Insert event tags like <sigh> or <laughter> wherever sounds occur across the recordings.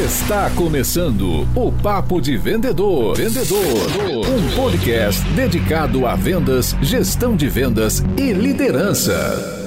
Está começando o Papo de Vendedor. Vendedor. Um podcast dedicado a vendas, gestão de vendas e liderança.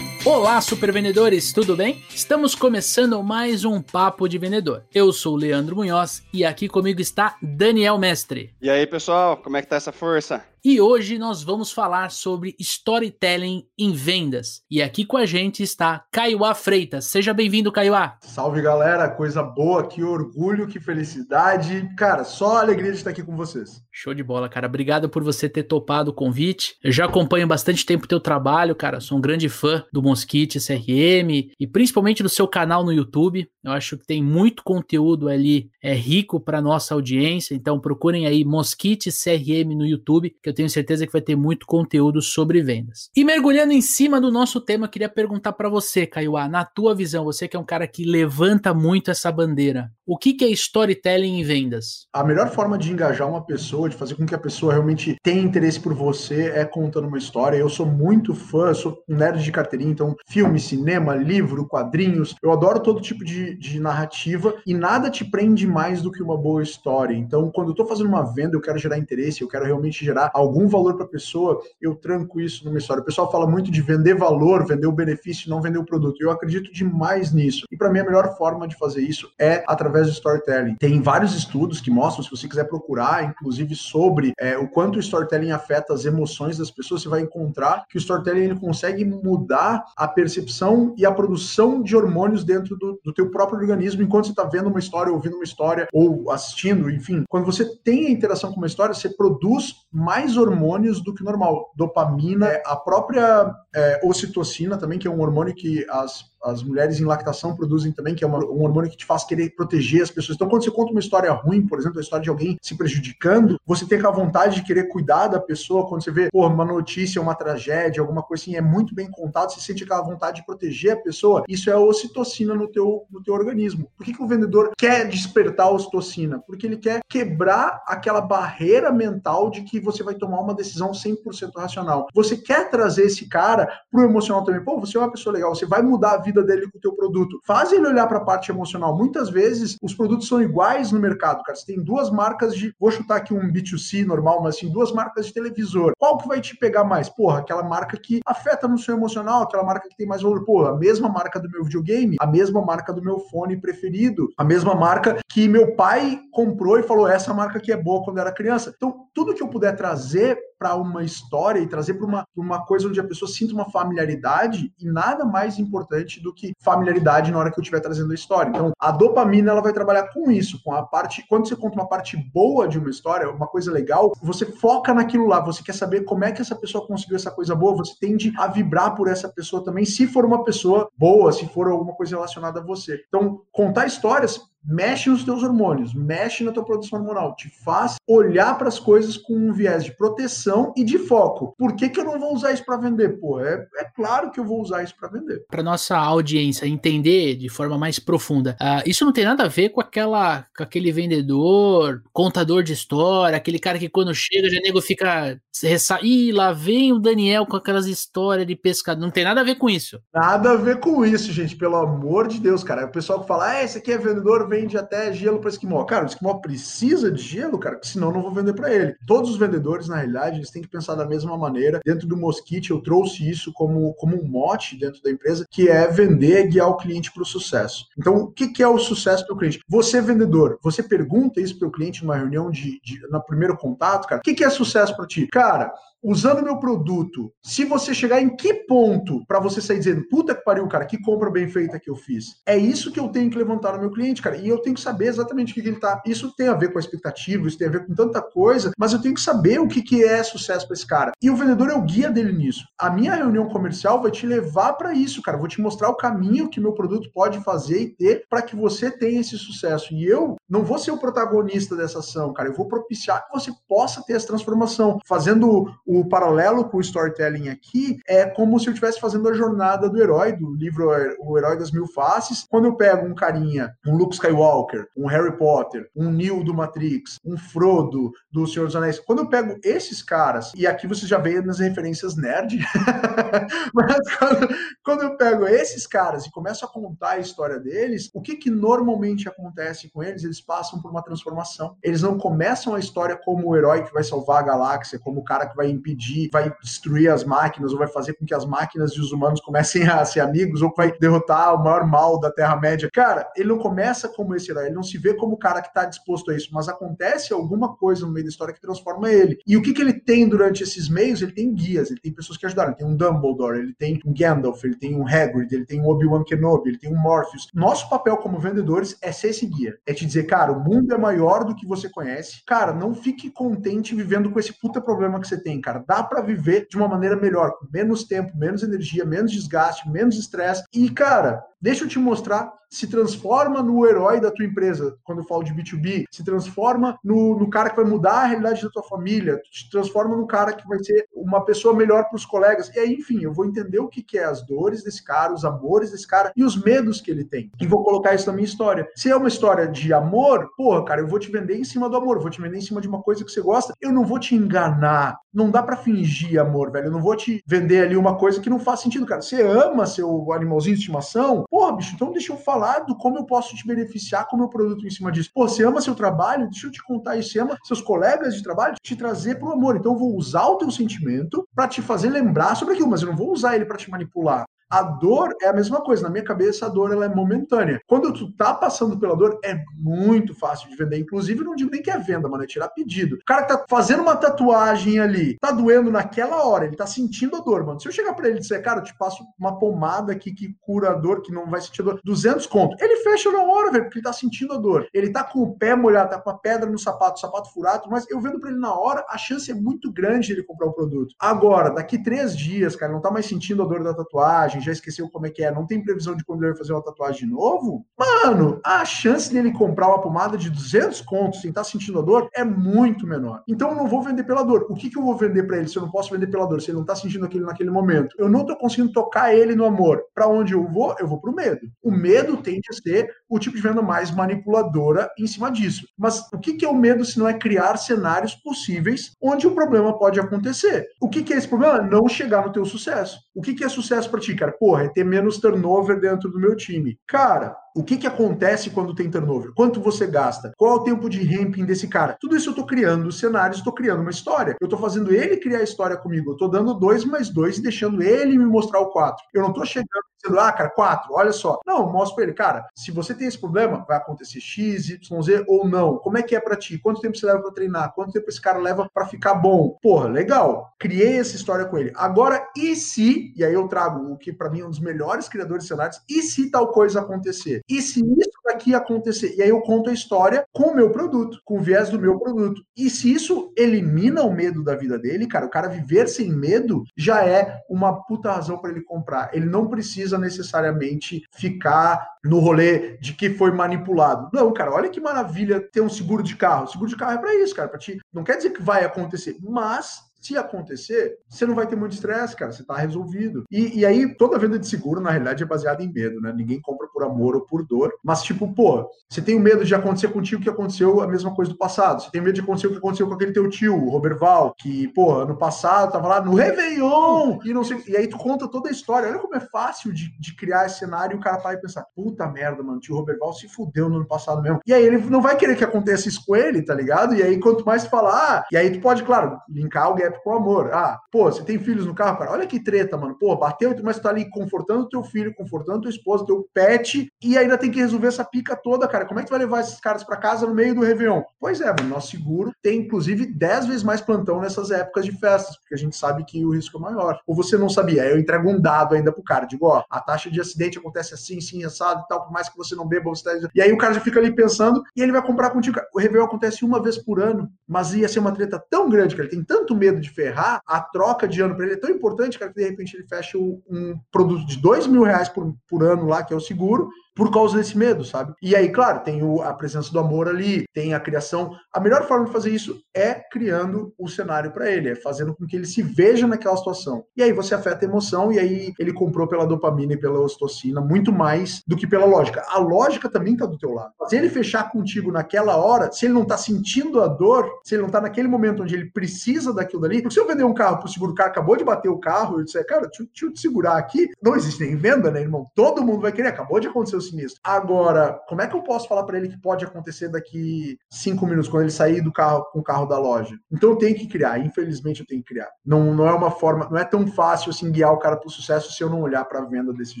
Olá, super vendedores, tudo bem? Estamos começando mais um Papo de Vendedor. Eu sou o Leandro Munhoz e aqui comigo está Daniel Mestre. E aí, pessoal, como é que tá essa força? E hoje nós vamos falar sobre storytelling em vendas. E aqui com a gente está Caiuá Freitas. Seja bem-vindo, Caiuá. Salve, galera. Coisa boa, que orgulho, que felicidade. Cara, só alegria de estar aqui com vocês. Show de bola, cara. Obrigado por você ter topado o convite. Eu já acompanho bastante tempo o teu trabalho, cara. Sou um grande fã do Mosquite CRM e principalmente do seu canal no YouTube. Eu acho que tem muito conteúdo ali é rico para nossa audiência. Então procurem aí Mosquite CRM no YouTube, que eu tenho certeza que vai ter muito conteúdo sobre vendas. E mergulhando em cima do nosso tema, queria perguntar para você, Caiuá, na tua visão, você que é um cara que levanta muito essa bandeira, o que, que é storytelling em vendas? A melhor forma de engajar uma pessoa, de fazer com que a pessoa realmente tenha interesse por você, é contando uma história. Eu sou muito fã, sou nerd de carteirinha, então filme, cinema, livro, quadrinhos, eu adoro todo tipo de, de narrativa e nada te prende mais do que uma boa história. Então, quando eu estou fazendo uma venda, eu quero gerar interesse, eu quero realmente gerar algum valor para a pessoa, eu tranco isso numa história. O pessoal fala muito de vender valor, vender o benefício, não vender o produto. Eu acredito demais nisso. E para mim, a melhor forma de fazer isso é através do storytelling. Tem vários estudos que mostram, se você quiser procurar, inclusive sobre é, o quanto o storytelling afeta as emoções das pessoas, você vai encontrar que o storytelling ele consegue mudar a percepção e a produção de hormônios dentro do, do teu próprio organismo enquanto você está vendo uma história, ouvindo uma história ou assistindo, enfim. Quando você tem a interação com uma história, você produz mais hormônios do que normal. Dopamina, é, a própria é, ocitocina também, que é um hormônio que as as mulheres em lactação produzem também, que é uma, um hormônio que te faz querer proteger as pessoas. Então, quando você conta uma história ruim, por exemplo, a história de alguém se prejudicando, você tem a vontade de querer cuidar da pessoa. Quando você vê, pô, uma notícia, uma tragédia, alguma coisa assim, é muito bem contado, você sente aquela vontade de proteger a pessoa. Isso é a ocitocina no teu, no teu organismo. Por que, que o vendedor quer despertar a ocitocina? Porque ele quer quebrar aquela barreira mental de que você vai tomar uma decisão 100% racional. Você quer trazer esse cara pro emocional também. Pô, você é uma pessoa legal, você vai mudar a vida vida dele com o teu produto. Faz ele olhar para a parte emocional. Muitas vezes os produtos são iguais no mercado, cara. Você tem duas marcas de, vou chutar aqui um B2C normal, mas assim, duas marcas de televisor. Qual que vai te pegar mais? Porra, aquela marca que afeta no seu emocional, aquela marca que tem mais valor. Porra, a mesma marca do meu videogame, a mesma marca do meu fone preferido, a mesma marca que meu pai comprou e falou essa marca que é boa quando era criança. Então, tudo que eu puder trazer para uma história e trazer para uma, uma coisa onde a pessoa sinta uma familiaridade e nada mais importante do que familiaridade na hora que eu estiver trazendo a história. Então, a dopamina ela vai trabalhar com isso, com a parte. Quando você conta uma parte boa de uma história, uma coisa legal, você foca naquilo lá, você quer saber como é que essa pessoa conseguiu essa coisa boa, você tende a vibrar por essa pessoa também, se for uma pessoa boa, se for alguma coisa relacionada a você. Então, contar histórias mexe nos teus hormônios, mexe na tua produção hormonal, te faz olhar para as coisas com um viés de proteção e de foco. Por que, que eu não vou usar isso para vender? Pô, é, é claro que eu vou usar isso para vender. Para nossa audiência entender de forma mais profunda, uh, isso não tem nada a ver com aquela, com aquele vendedor, contador de história, aquele cara que quando chega já nego fica ressa... Ih, lá vem o Daniel com aquelas histórias de pescador. Não tem nada a ver com isso. Nada a ver com isso, gente. Pelo amor de Deus, cara. O pessoal que fala, ah, esse aqui é vendedor vende até gelo para esquimó. Cara, o esquimó precisa de gelo, cara, senão não vou vender para ele. Todos os vendedores, na realidade, eles têm que pensar da mesma maneira. Dentro do Mosquite, eu trouxe isso como, como um mote dentro da empresa, que é vender e guiar o cliente para o sucesso. Então, o que, que é o sucesso do cliente? Você, vendedor, você pergunta isso para o cliente numa reunião de, de, no primeiro contato, cara, o que, que é sucesso para ti? Cara, usando meu produto, se você chegar em que ponto para você sair dizendo, puta que pariu, cara, que compra bem feita que eu fiz? É isso que eu tenho que levantar no meu cliente, cara. E eu tenho que saber exatamente o que, que ele tá. Isso tem a ver com a expectativa, isso tem a ver com tanta coisa, mas eu tenho que saber o que, que é sucesso para esse cara. E o vendedor é o guia dele nisso. A minha reunião comercial vai te levar para isso, cara. vou te mostrar o caminho que meu produto pode fazer e ter para que você tenha esse sucesso. E eu não vou ser o protagonista dessa ação, cara. Eu vou propiciar que você possa ter essa transformação, fazendo o paralelo com o storytelling aqui é como se eu estivesse fazendo a jornada do herói, do livro O Herói das Mil Faces. Quando eu pego um carinha, um Luke Skywalker, um Harry Potter, um Neo do Matrix, um Frodo do Senhor dos Anéis, quando eu pego esses caras, e aqui você já veio nas referências nerd, <laughs> mas quando, quando eu pego esses caras e começo a contar a história deles, o que que normalmente acontece com eles? Eles passam por uma transformação. Eles não começam a história como o herói que vai salvar a galáxia, como o cara que vai impedir, vai destruir as máquinas, ou vai fazer com que as máquinas e os humanos comecem a ser amigos, ou vai derrotar o maior mal da Terra-média. Cara, ele não começa como esse herói, ele não se vê como o cara que está disposto a isso, mas acontece alguma coisa no meio da história que transforma ele. E o que, que ele tem durante esses meios? Ele tem guias, ele tem pessoas que ajudaram, ele tem um Dumbledore, ele tem um Gandalf, ele tem um Hagrid, ele tem um Obi-Wan Kenobi, ele tem um Morpheus. Nosso papel como vendedores é ser esse guia, é te dizer, cara, o mundo é maior do que você conhece. Cara, não fique contente vivendo com esse puta problema que você tem, cara. Dá para viver de uma maneira melhor, com menos tempo, menos energia, menos desgaste, menos estresse. E, cara, Deixa eu te mostrar, se transforma no herói da tua empresa, quando eu falo de B2B, se transforma no, no cara que vai mudar a realidade da tua família, se transforma no cara que vai ser uma pessoa melhor para os colegas. E aí, enfim, eu vou entender o que, que é as dores desse cara, os amores desse cara e os medos que ele tem. E vou colocar isso na minha história. Se é uma história de amor, porra, cara, eu vou te vender em cima do amor, vou te vender em cima de uma coisa que você gosta, eu não vou te enganar. Não dá para fingir amor, velho. Eu não vou te vender ali uma coisa que não faz sentido, cara. Você ama seu animalzinho de estimação, Porra, bicho, então deixa eu falar do como eu posso te beneficiar com o meu produto em cima disso. Pô, você ama seu trabalho? Deixa eu te contar isso. Você ama seus colegas de trabalho? Te trazer pro amor. Então eu vou usar o teu sentimento para te fazer lembrar sobre aquilo, mas eu não vou usar ele para te manipular. A dor é a mesma coisa. Na minha cabeça, a dor ela é momentânea. Quando tu tá passando pela dor, é muito fácil de vender. Inclusive, não digo nem que é venda, mano, é tirar pedido. O cara que tá fazendo uma tatuagem ali, tá doendo naquela hora, ele tá sentindo a dor, mano. Se eu chegar para ele e disser, cara, eu te passo uma pomada aqui que cura a dor, que não vai sentir dor, 200 conto. Ele fecha na hora, velho, porque ele tá sentindo a dor. Ele tá com o pé molhado, tá com a pedra no sapato, sapato furado, mas eu vendo para ele na hora, a chance é muito grande de ele comprar o produto. Agora, daqui três dias, cara, não tá mais sentindo a dor da tatuagem, já esqueceu como é que é, não tem previsão de quando ele vai fazer uma tatuagem de novo, mano, a chance dele comprar uma pomada de 200 contos sem estar tá sentindo a dor é muito menor. Então eu não vou vender pela dor. O que, que eu vou vender para ele se eu não posso vender pela dor, se ele não tá sentindo aquilo naquele momento? Eu não tô conseguindo tocar ele no amor. Para onde eu vou? Eu vou pro medo. O medo tende a ser o tipo de venda mais manipuladora em cima disso. Mas o que, que é o medo se não é criar cenários possíveis onde o problema pode acontecer? O que, que é esse problema? Não chegar no teu sucesso. O que, que é sucesso para ti, cara? Porra, é ter menos turnover dentro do meu time. Cara, o que, que acontece quando tem turnover? Quanto você gasta? Qual é o tempo de ramping desse cara? Tudo isso eu estou criando cenários, estou criando uma história. Eu estou fazendo ele criar a história comigo. Eu estou dando dois mais dois e deixando ele me mostrar o quatro. Eu não estou chegando dizendo, ah, cara, quatro, olha só. Não, mostro para ele, cara, se você tem esse problema, vai acontecer X, Y, Z ou não. Como é que é para ti? Quanto tempo você leva para treinar? Quanto tempo esse cara leva para ficar bom? Porra, legal. Criei essa história com ele. Agora, e se, e aí eu trago o que para mim é um dos melhores criadores de cenários, e se tal coisa acontecer? E se isso daqui acontecer? E aí eu conto a história com o meu produto, com o viés do meu produto. E se isso elimina o medo da vida dele, cara, o cara viver sem medo já é uma puta razão para ele comprar. Ele não precisa necessariamente ficar no rolê de que foi manipulado. Não, cara, olha que maravilha ter um seguro de carro. O seguro de carro é para isso, cara, para ti. Não quer dizer que vai acontecer, mas se acontecer, você não vai ter muito estresse, cara, você tá resolvido. E, e, aí, toda venda de seguro, na realidade, é baseada em medo, né? Ninguém compra por amor ou por dor. Mas, tipo, pô, você tem medo de acontecer contigo o que aconteceu a mesma coisa do passado. Você tem medo de acontecer o que aconteceu com aquele teu tio, o Roberval, que, pô, ano passado tava lá no Réveillon e não sei. E aí tu conta toda a história. Olha como é fácil de, de criar esse cenário e o cara vai pensar, puta merda, mano, tio Roberval se fudeu no ano passado mesmo. E aí ele não vai querer que aconteça isso com ele, tá ligado? E aí, quanto mais falar, e aí tu pode, claro, linkar o gap com o amor. Ah, pô, você tem filhos no carro, cara, olha que treta, mano. Pô, bateu, mas tu tá ali confortando teu filho, confortando tua esposa, teu pet, e ainda tem que resolver essa pica toda, cara. Como é que tu vai levar esses caras para casa no meio do Réveillon? Pois é, mano, nosso seguro tem, inclusive, 10 vezes mais plantão nessas épocas de festas, porque a gente sabe que o risco é maior. Ou você não sabia, eu entrego um dado ainda pro cara, digo, ó, a taxa de acidente acontece assim, sim, assado e tal, por mais que você não beba, você tá... E aí o cara já fica ali pensando, e ele vai comprar contigo. O Réveillon acontece uma vez por ano, mas ia ser uma treta tão grande, que ele tem tanto medo de ferrar, a troca de ano para ele é tão importante, cara, que de repente ele fecha um produto de dois mil reais por, por ano lá, que é o seguro, por causa desse medo, sabe? E aí, claro, tem o, a presença do amor ali, tem a criação. A melhor forma de fazer isso é criando o cenário para ele, é fazendo com que ele se veja naquela situação. E aí você afeta a emoção, e aí ele comprou pela dopamina e pela ocitocina muito mais do que pela lógica. A lógica também tá do teu lado. Se ele fechar contigo naquela hora, se ele não tá sentindo a dor, se ele não tá naquele momento onde ele precisa daquilo dali, porque se eu vender um carro pro seguro, o acabou de bater o carro, eu disser, cara, deixa, deixa eu te segurar aqui, não existe nem venda, né, irmão? Todo mundo vai querer, acabou de acontecer o sinistro. Agora, como é que eu posso falar para ele que pode acontecer daqui cinco minutos, quando ele sair do carro com o carro da loja? Então eu tenho que criar, infelizmente eu tenho que criar. Não, não é uma forma, não é tão fácil assim guiar o cara para o sucesso se eu não olhar para a venda desse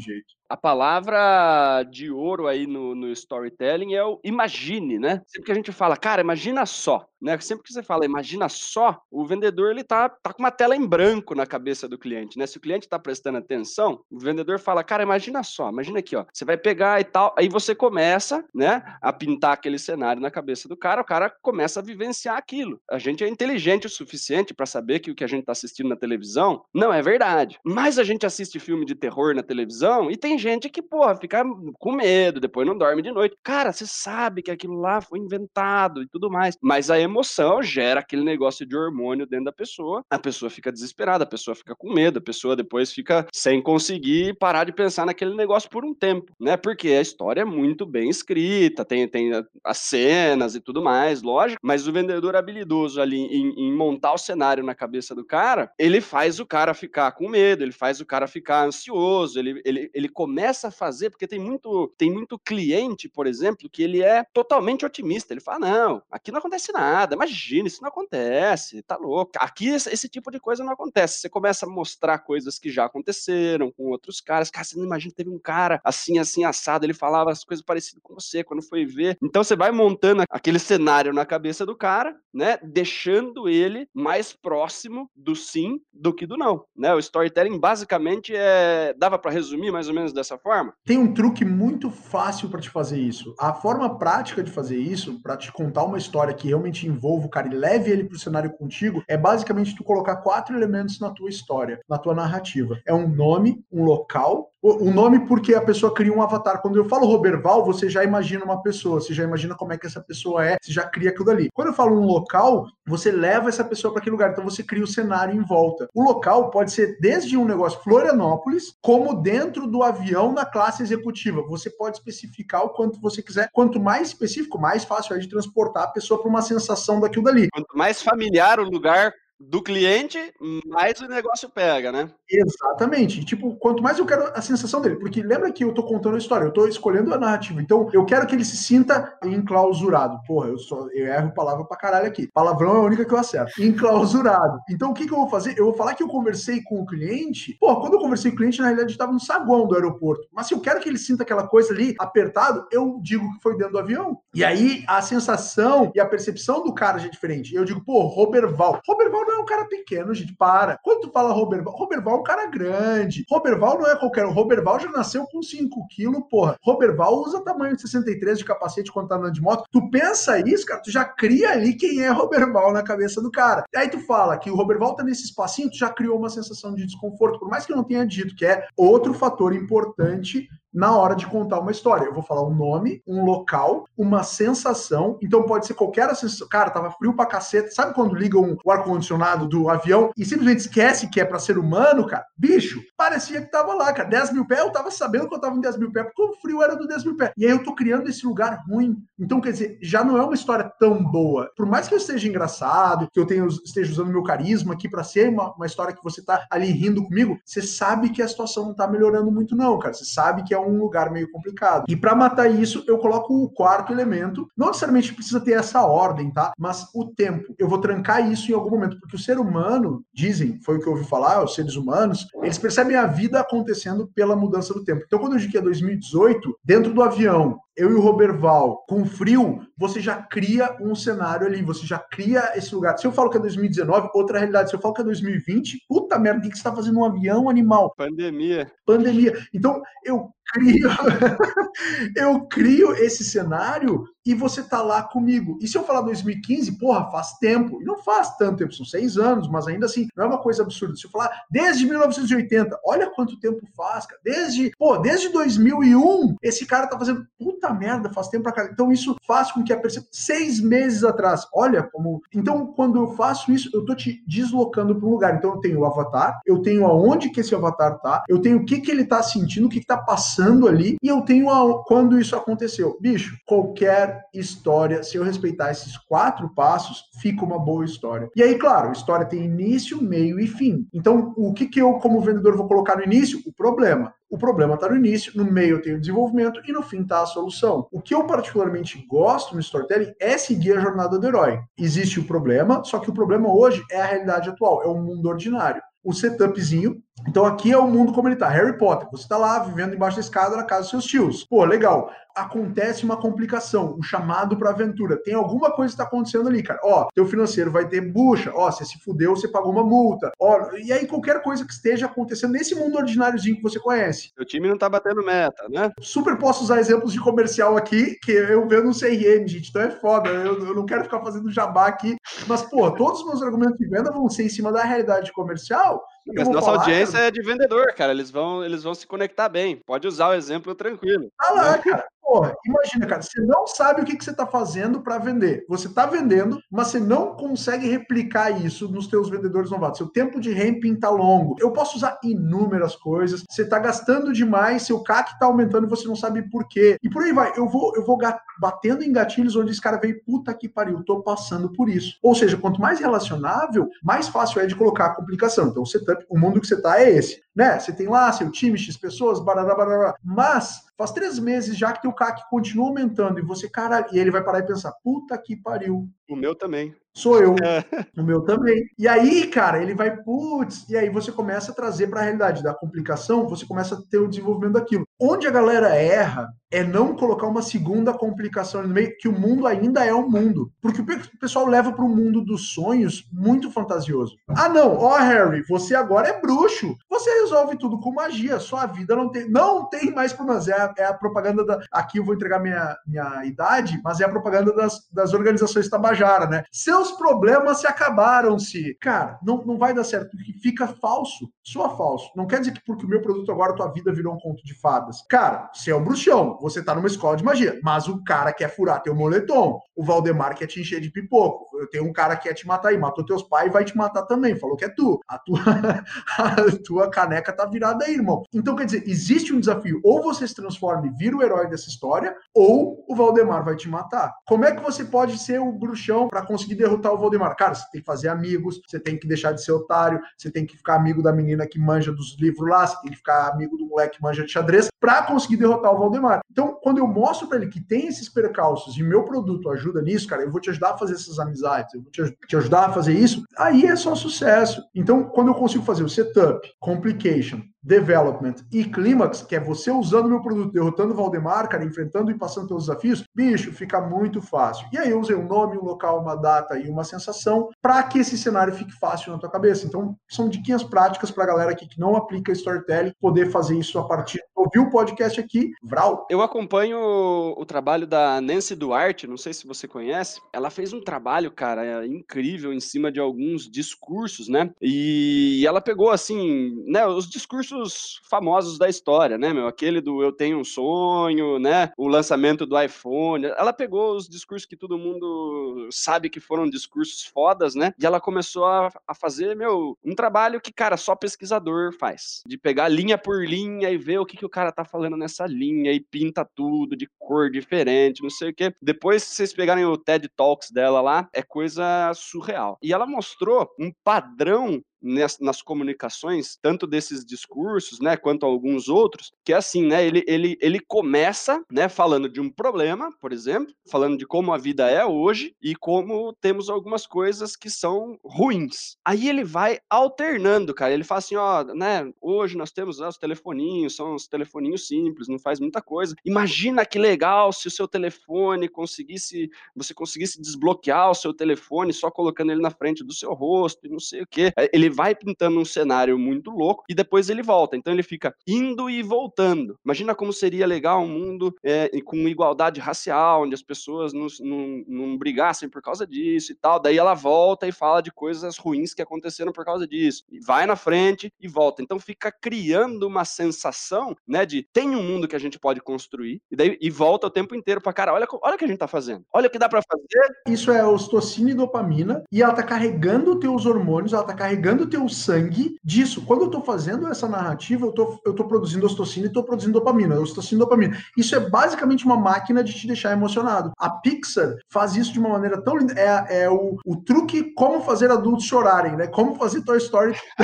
jeito. A palavra de ouro aí no, no, storytelling é o imagine, né? Sempre que a gente fala, cara, imagina só, né? Sempre que você fala imagina só, o vendedor ele tá, tá com uma tela em branco na cabeça do cliente, né? Se o cliente tá prestando atenção, o vendedor fala, cara, imagina só, imagina aqui, ó, você vai pegar e tal, aí você começa, né, a pintar aquele cenário na cabeça do cara, o cara começa a vivenciar aquilo. A gente é inteligente o suficiente para saber que o que a gente tá assistindo na televisão não é verdade. Mas a gente assiste filme de terror na televisão e tem gente que, porra, fica com medo, depois não dorme de noite. Cara, você sabe que aquilo lá foi inventado e tudo mais. Mas a emoção gera aquele negócio de hormônio dentro da pessoa. A pessoa fica desesperada, a pessoa fica com medo, a pessoa depois fica sem conseguir parar de pensar naquele negócio por um tempo, né? Porque a história é muito bem escrita, tem, tem as cenas e tudo mais, lógico. Mas o vendedor habilidoso ali em, em montar o cenário na cabeça do cara, ele faz o cara ficar com medo, ele faz o cara ficar ansioso, ele, ele, ele começa começa a fazer, porque tem muito, tem muito cliente, por exemplo, que ele é totalmente otimista. Ele fala: não, aqui não acontece nada, imagina, isso não acontece, tá louco. Aqui esse, esse tipo de coisa não acontece. Você começa a mostrar coisas que já aconteceram com outros caras. Cara, você não imagina, teve um cara assim, assim, assado, ele falava as coisas parecidas com você quando foi ver. Então você vai montando aquele cenário na cabeça do cara, né? Deixando ele mais próximo do sim do que do não, né? O storytelling basicamente é dava para resumir mais ou menos dessa forma? Tem um truque muito fácil para te fazer isso. A forma prática de fazer isso, para te contar uma história que realmente envolva o cara e leve ele pro cenário contigo, é basicamente tu colocar quatro elementos na tua história, na tua narrativa. É um nome, um local, o nome porque a pessoa cria um avatar. Quando eu falo Roberval, você já imagina uma pessoa, você já imagina como é que essa pessoa é, você já cria aquilo ali. Quando eu falo um local, você leva essa pessoa para aquele lugar, então você cria o cenário em volta. O local pode ser desde um negócio Florianópolis, como dentro do avião na classe executiva. Você pode especificar o quanto você quiser. Quanto mais específico, mais fácil é de transportar a pessoa para uma sensação daquilo dali. Quanto mais familiar o lugar, do cliente, mais o negócio pega, né? Exatamente. Tipo, quanto mais eu quero a sensação dele, porque lembra que eu tô contando a história, eu tô escolhendo a narrativa. Então, eu quero que ele se sinta enclausurado. Porra, eu só eu erro palavra pra caralho aqui. Palavrão é a única que eu acerto. Enclausurado. Então, o que que eu vou fazer? Eu vou falar que eu conversei com o cliente. Porra, quando eu conversei com o cliente, na realidade, estava no saguão do aeroporto. Mas se eu quero que ele sinta aquela coisa ali apertado, eu digo que foi dentro do avião. E aí, a sensação e a percepção do cara já é diferente. Eu digo, pô, Roberval. Roberval não é um cara pequeno, gente, para. Quando tu fala Roberval, Roberval é um cara grande. Roberval não é qualquer um. Roberval já nasceu com 5 quilos, porra. Roberval usa tamanho de 63 de capacete quando tá andando de moto. Tu pensa isso, cara, tu já cria ali quem é Roberval na cabeça do cara. E aí tu fala que o Roberval tá nesse espacinho, tu já criou uma sensação de desconforto, por mais que não tenha dito, que é outro fator importante na hora de contar uma história. Eu vou falar um nome, um local, uma sensação. Então pode ser qualquer sensação. Cara, tava frio pra caceta. Sabe quando ligam o ar-condicionado do avião e simplesmente esquece que é para ser humano, cara? Bicho, parecia que tava lá, cara. 10 mil pés, eu tava sabendo que eu tava em 10 mil pés, porque o frio era do 10 mil pés. E aí eu tô criando esse lugar ruim. Então, quer dizer, já não é uma história tão boa. Por mais que eu esteja engraçado, que eu tenha, esteja usando meu carisma aqui para ser uma, uma história que você tá ali rindo comigo, você sabe que a situação não tá melhorando muito, não, cara. Você sabe que é um lugar meio complicado. E para matar isso, eu coloco o quarto elemento. Não necessariamente precisa ter essa ordem, tá? Mas o tempo. Eu vou trancar isso em algum momento, porque o ser humano, dizem, foi o que eu ouvi falar, os seres humanos, eles percebem a vida acontecendo pela mudança do tempo. Então, quando eu digo que é 2018, dentro do avião, eu e o Roberval, com frio, você já cria um cenário ali, você já cria esse lugar. Se eu falo que é 2019, outra realidade. Se eu falo que é 2020, puta merda, o que você está fazendo um avião animal? Pandemia. Pandemia. Então, eu crio, <laughs> eu crio esse cenário e você tá lá comigo. E se eu falar 2015, porra, faz tempo. E não faz tanto tempo, são seis anos, mas ainda assim, não é uma coisa absurda. Se eu falar desde 1980, olha quanto tempo faz, cara. Desde, pô, desde 2001, esse cara tá fazendo puta merda, faz tempo pra caralho. Então isso faz com que a percepção, seis meses atrás, olha como. Então, quando eu faço isso, eu tô te deslocando para um lugar. Então, eu tenho o avatar, eu tenho aonde que esse avatar tá, eu tenho o que que ele tá sentindo, o que que tá passando ali, e eu tenho a... quando isso aconteceu. Bicho, qualquer história, se eu respeitar esses quatro passos, fica uma boa história. E aí, claro, história tem início, meio e fim. Então, o que, que eu, como vendedor, vou colocar no início? O problema. O problema está no início, no meio tenho o desenvolvimento e no fim está a solução. O que eu particularmente gosto no storytelling é seguir a jornada do herói. Existe o problema, só que o problema hoje é a realidade atual, é o mundo ordinário. O setupzinho então aqui é o mundo como ele tá. Harry Potter, você tá lá vivendo embaixo da escada na casa dos seus tios. Pô, legal. Acontece uma complicação, um chamado para aventura. Tem alguma coisa que tá acontecendo ali, cara. Ó, teu financeiro vai ter bucha. Ó, você se fudeu, você pagou uma multa. Ó, e aí qualquer coisa que esteja acontecendo nesse mundo ordináriozinho que você conhece. O time não tá batendo meta, né? Super posso usar exemplos de comercial aqui, que eu vendo no CRM, gente. Então é foda. Eu, eu não quero ficar fazendo jabá aqui. Mas, pô, todos os meus argumentos de venda vão ser em cima da realidade comercial. Mas nossa falar, audiência cara... é de vendedor, cara. Eles vão, eles vão se conectar bem. Pode usar o exemplo tranquilo. Ah lá, cara. Porra, imagina, cara, você não sabe o que, que você está fazendo para vender. Você está vendendo, mas você não consegue replicar isso nos teus vendedores novatos. Seu tempo de ramping tá longo. Eu posso usar inúmeras coisas. Você está gastando demais, seu CAC está aumentando e você não sabe por quê. E por aí vai. Eu vou, eu vou batendo em gatilhos onde esse cara veio, puta que pariu, tô passando por isso. Ou seja, quanto mais relacionável, mais fácil é de colocar a complicação. Então, o setup, o mundo que você tá é esse. Né? Você tem lá seu time, X pessoas, barará, barará. Mas faz três meses já que teu CAC continua aumentando e você, cara, e ele vai parar e pensar, puta que pariu. O meu também. Sou eu. É. O meu também. E aí, cara, ele vai, putz, e aí você começa a trazer para a realidade da complicação, você começa a ter o desenvolvimento daquilo. Onde a galera erra é não colocar uma segunda complicação no meio, que o mundo ainda é um mundo. Porque o pessoal leva para o mundo dos sonhos muito fantasioso. Ah, não, ó, oh, Harry, você agora é bruxo. Você resolve tudo com magia. Sua vida não tem, não tem mais problemas. É a, é a propaganda da. Aqui eu vou entregar minha, minha idade, mas é a propaganda das, das organizações Tabajara, né? Seus problemas se acabaram-se. Cara, não, não vai dar certo, fica falso. Soa falso. Não quer dizer que porque o meu produto agora tua vida virou um conto de fadas. Cara, você é um bruxão você tá numa escola de magia. Mas o cara quer furar teu moletom. O Valdemar quer te encher de pipoco. Eu tenho um cara que quer te matar aí. Matou teus pais e vai te matar também. Falou que é tu. A tua, <laughs> a tua caneca tá virada aí, irmão. Então, quer dizer, existe um desafio. Ou você se transforma e vira o herói dessa história, ou o Valdemar vai te matar. Como é que você pode ser o bruxão para conseguir derrotar o Valdemar? Cara, você tem que fazer amigos, você tem que deixar de ser otário, você tem que ficar amigo da menina que manja dos livros lá, você tem que ficar amigo do moleque que manja de xadrez para conseguir derrotar o Valdemar. Então, quando eu mostro para ele que tem esses percalços e meu produto ajuda nisso, cara, eu vou te ajudar a fazer essas amizades, eu vou te, te ajudar a fazer isso, aí é só sucesso. Então, quando eu consigo fazer o setup, complication, development e clímax, que é você usando meu produto, derrotando Valdemar, cara, enfrentando e passando pelos desafios, bicho, fica muito fácil. E aí eu usei um nome, um local, uma data e uma sensação para que esse cenário fique fácil na tua cabeça. Então, são diquinhas práticas para galera aqui que não aplica storytelling poder fazer isso a partir ouviu o podcast aqui, Vral. Eu acompanho o trabalho da Nancy Duarte, não sei se você conhece. Ela fez um trabalho, cara, incrível em cima de alguns discursos, né? E ela pegou assim, né, os discursos discursos famosos da história, né, meu? Aquele do Eu Tenho um Sonho, né? O lançamento do iPhone. Ela pegou os discursos que todo mundo sabe que foram discursos fodas, né? E ela começou a, a fazer, meu, um trabalho que, cara, só pesquisador faz. De pegar linha por linha e ver o que, que o cara tá falando nessa linha e pinta tudo de cor diferente, não sei o quê. Depois, se vocês pegarem o TED Talks dela lá, é coisa surreal. E ela mostrou um padrão nas, nas comunicações, tanto desses discursos, né, quanto alguns outros, que é assim, né, ele, ele, ele começa, né, falando de um problema, por exemplo, falando de como a vida é hoje e como temos algumas coisas que são ruins. Aí ele vai alternando, cara, ele fala assim, ó, né, hoje nós temos né, os telefoninhos, são os telefoninhos simples, não faz muita coisa. Imagina que legal se o seu telefone conseguisse, você conseguisse desbloquear o seu telefone só colocando ele na frente do seu rosto e não sei o que. Ele vai pintando um cenário muito louco e depois ele volta. Então ele fica indo e voltando. Imagina como seria legal um mundo é, com igualdade racial, onde as pessoas não, não, não brigassem por causa disso e tal. Daí ela volta e fala de coisas ruins que aconteceram por causa disso. E vai na frente e volta. Então fica criando uma sensação, né, de tem um mundo que a gente pode construir e daí e volta o tempo inteiro para cara, olha, olha o que a gente tá fazendo. Olha o que dá para fazer. Isso é ocitocina e dopamina e ela tá carregando teus hormônios, ela tá carregando teu sangue disso. Quando eu tô fazendo essa narrativa, eu tô, eu tô produzindo ocitocina e tô produzindo dopamina, ocitocina e dopamina. Isso é basicamente uma máquina de te deixar emocionado. A Pixar faz isso de uma maneira tão linda. É, é o, o truque como fazer adultos chorarem, né? Como fazer Toy Story <laughs>